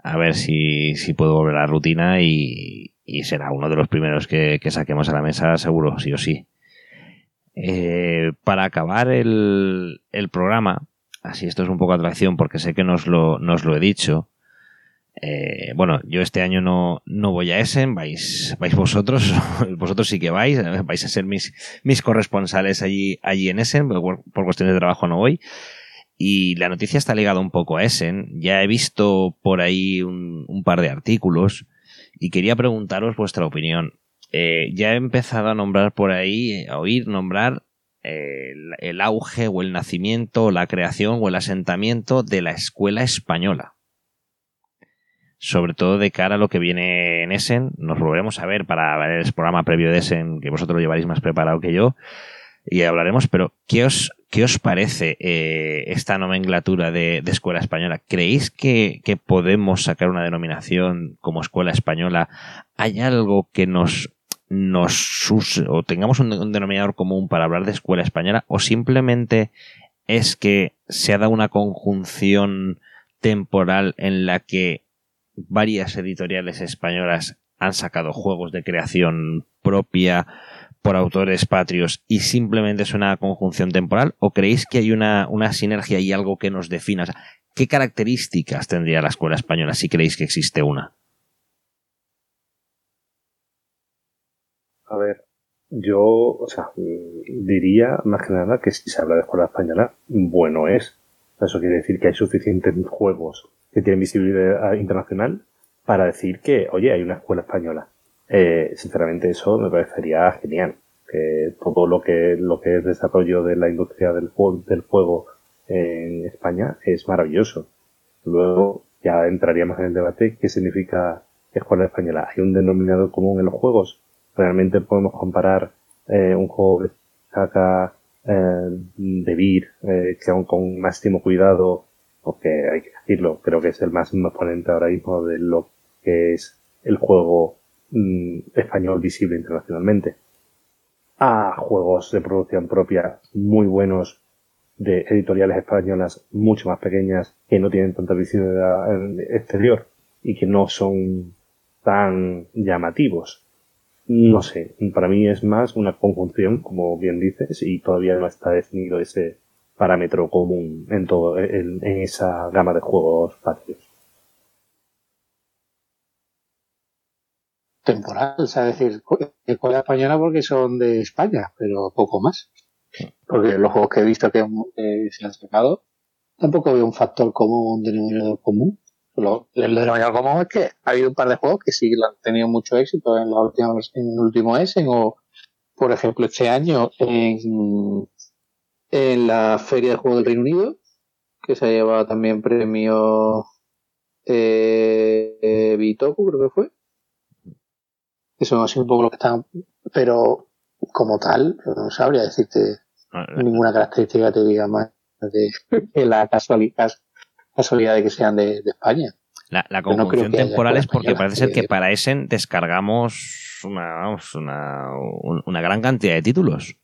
a ver si, si puedo volver a la rutina y, y será uno de los primeros que, que, saquemos a la mesa, seguro, sí o sí. Eh, para acabar el, programa, así esto es un poco atracción porque sé que nos lo, he dicho. Eh, bueno, yo este año no, no voy a Essen, vais, vais vosotros, vosotros sí que vais, vais a ser mis, mis corresponsales allí, allí en Essen, por cuestiones de trabajo no voy. Y la noticia está ligada un poco a Essen. Ya he visto por ahí un, par de artículos y quería preguntaros vuestra opinión. Eh, ya he empezado a nombrar por ahí, a oír nombrar eh, el, auge o el nacimiento, la creación o el asentamiento de la escuela española. Sobre todo de cara a lo que viene en Essen. Nos volveremos a ver para ver el programa previo de Essen, que vosotros lo llevaréis más preparado que yo. Y hablaremos, pero ¿qué os ¿Qué os parece eh, esta nomenclatura de, escuela española? ¿Creéis que, podemos sacar una denominación como escuela española? ¿Hay algo que nos, nos o tengamos un, denominador común para hablar de escuela española? ¿O simplemente es que se ha dado una conjunción temporal en la que varias editoriales españolas han sacado juegos de creación propia? por autores patrios y simplemente es una conjunción temporal? ¿O creéis que hay una, una sinergia y algo que nos defina? ¿Qué características tendría la escuela española si creéis que existe una? A ver, Yo, o sea, diría más que nada que si se habla de escuela española, bueno es. Eso quiere decir que hay suficientes juegos que tienen visibilidad internacional para decir que, oye, hay una escuela española. Eh, sinceramente eso me parecería genial. Que todo lo que, lo que es desarrollo de la industria del juego, del juego en España es maravilloso. Luego ya entraríamos en el debate qué significa escuela española. ¿Hay un denominador común en los juegos? ¿Realmente podemos comparar eh, un juego de saca eh, de Vir, eh, que aún con máximo cuidado, porque hay que decirlo, creo que es el máximo exponente ahora mismo de lo que es el juego mm, español visible internacionalmente, a juegos de producción propia muy buenos de editoriales españolas mucho más pequeñas que no tienen tanta visibilidad exterior y que no son tan llamativos. No sé, para mí es más una conjunción, como bien dices, y todavía no está definido ese parámetro común en todo, en, esa gama de juegos patrios. Temporal, o sea, decir, escuela española porque son de España, pero poco más. Porque los juegos que he visto que, se han sacado, tampoco veo un factor común, un denominador común. Lo, el denominador común es que ha habido un par de juegos que sí han tenido mucho éxito en, la última, en el último Essen o, por ejemplo, este año en, en la Feria de Juegos del Reino Unido, que se ha llevado también premio eh, eh, Bitoku, creo que fue. Eso son así un poco lo que están. Pero como tal, no sabría decirte ninguna característica te diga más de, la casualidad, casualidad de que sean de, España. La, la conjunción temporal es porque parece ser que para Essen descargamos una, vamos, una, una gran cantidad de títulos.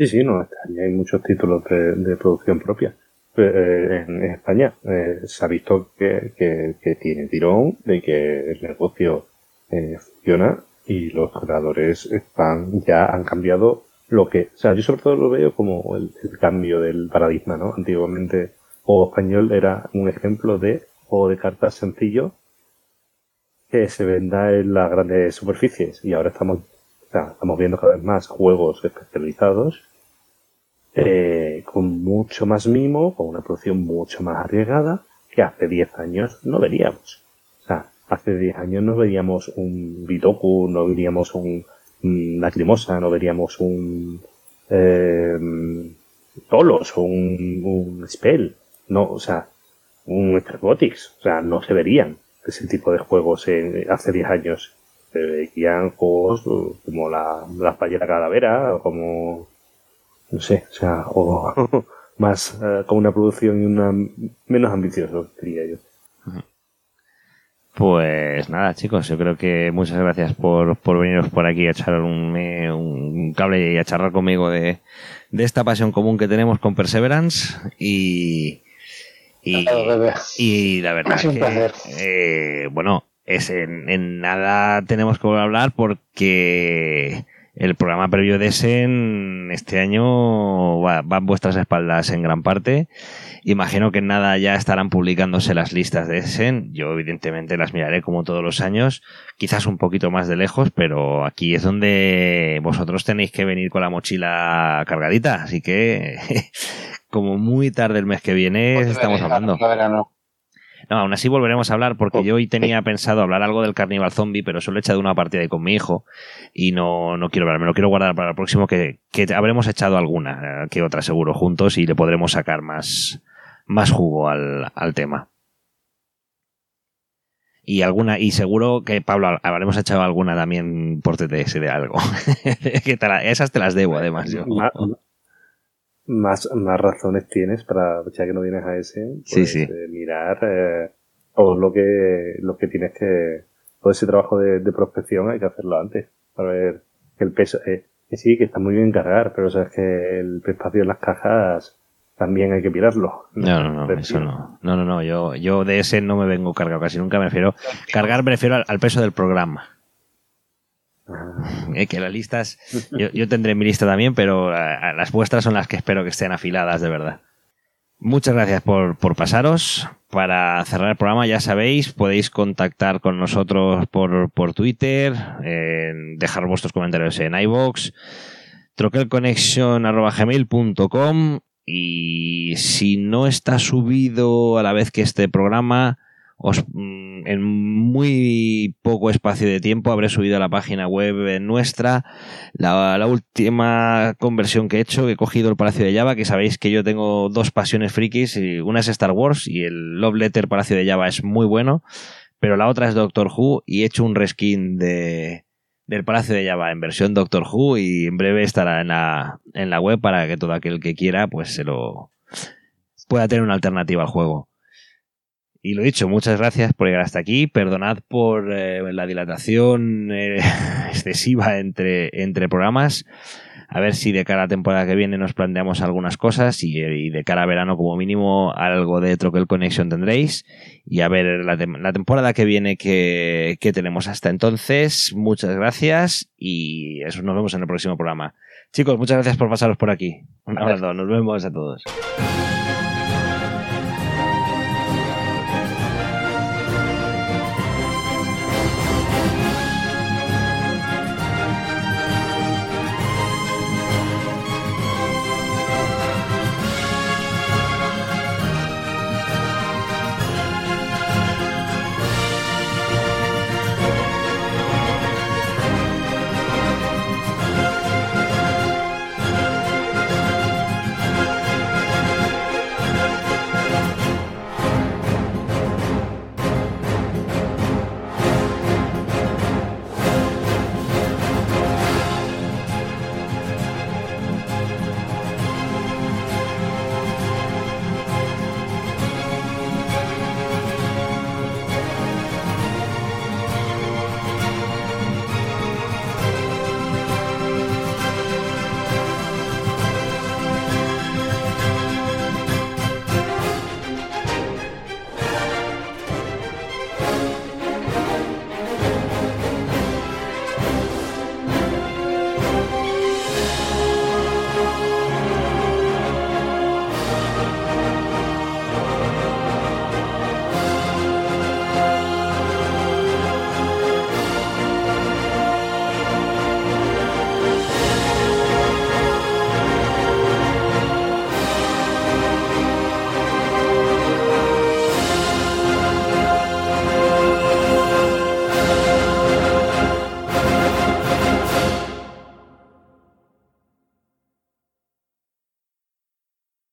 Sí, sí, no, hay muchos títulos de, producción propia. Eh, en España eh, se ha visto que, que, tiene tirón, de que el negocio eh, funciona y los creadores están ya han cambiado lo que, o sea, yo sobre todo lo veo como el, cambio del paradigma, ¿no? Antiguamente, juego español era un ejemplo de juego de cartas sencillo que se venda en las grandes superficies y ahora estamos, o sea, estamos viendo cada vez más juegos especializados eh, con mucho más mimo, con una producción mucho más arriesgada que hace 10 años no veríamos. O sea, hace 10 años no veríamos un Bitoku, no veríamos un Lacrimosa, no veríamos un eh, Tolos o un, Spell, no, o sea, un Robotics, o sea, no se verían ese tipo de juegos en, hace 10 años. Se veían juegos como la, la Pallera Calavera, o como, no sé, o sea, o más eh, con una producción y una menos ambicioso, diría yo. Pues nada, chicos, yo creo que muchas gracias por, por veniros por aquí a echar un, un cable y a charlar conmigo de, de, esta pasión común que tenemos con Perseverance y, y, y la verdad que, eh, bueno, es en, en, nada tenemos que volver a hablar porque el programa previo de Essen este año va, va, en vuestras espaldas en gran parte. Imagino que en nada ya estarán publicándose las listas de Essen. Yo evidentemente las miraré como todos los años, quizás un poquito más de lejos, pero aquí es donde vosotros tenéis que venir con la mochila cargadita. Así que como muy tarde el mes que viene pues estamos hablando. No, aún así volveremos a hablar porque yo hoy tenía pensado hablar algo del Carnival Zombie, pero solo he echado una partida ahí con mi hijo y no, no quiero hablar, me lo quiero guardar para el próximo que, que habremos echado alguna, eh, que otra seguro juntos y le podremos sacar más, más jugo al, al tema. Y alguna, y seguro que Pablo habremos echado alguna también por TTS de algo. esas te las debo además yo más, más razones tienes para, ya que no vienes a ese, pues, eh, mirar eh, todo lo que, lo que tienes que, todo ese trabajo de, prospección hay que hacerlo antes, para ver que el peso, eh, que sí, que está muy bien cargar, pero sabes que el espacio en las cajas también hay que mirarlo. No, no, no, eso no. No, no, no, yo, yo de ese no me vengo cargado casi nunca, me refiero, cargar me refiero al peso del programa. Eh, que las listas, yo, tendré mi lista también, pero eh, las vuestras son las que espero que estén afiladas de verdad. Muchas gracias por, por, pasaros. Para cerrar el programa, ya sabéis, podéis contactar con nosotros por, por Twitter, dejar vuestros comentarios en iVoox, troquelconnection.gmail.com y si no está subido a la vez que este programa, os, mm, en muy poco espacio de tiempo habré subido a la página web nuestra la, última conversión que he hecho, he cogido el Palacio de Java, que sabéis que yo tengo dos pasiones frikis, y una es Star Wars y el Love Letter Palacio de Java es muy bueno, pero la otra es Doctor Who y he hecho un reskin de, del Palacio de Java en versión Doctor Who y en breve estará en la, en la web para que todo aquel que quiera pues se lo pueda tener una alternativa al juego. Y lo dicho, muchas gracias por llegar hasta aquí. Perdonad por eh, la dilatación eh, excesiva entre, entre programas. A ver si de cara a la temporada que viene nos planteamos algunas cosas y, de cara a verano como mínimo algo de Troquel Connection tendréis. Y a ver la, la temporada que viene que, que, tenemos hasta entonces. Muchas gracias y eso nos vemos en el próximo programa. Chicos, muchas gracias por pasaros por aquí. Un abrazo, nos vemos a todos.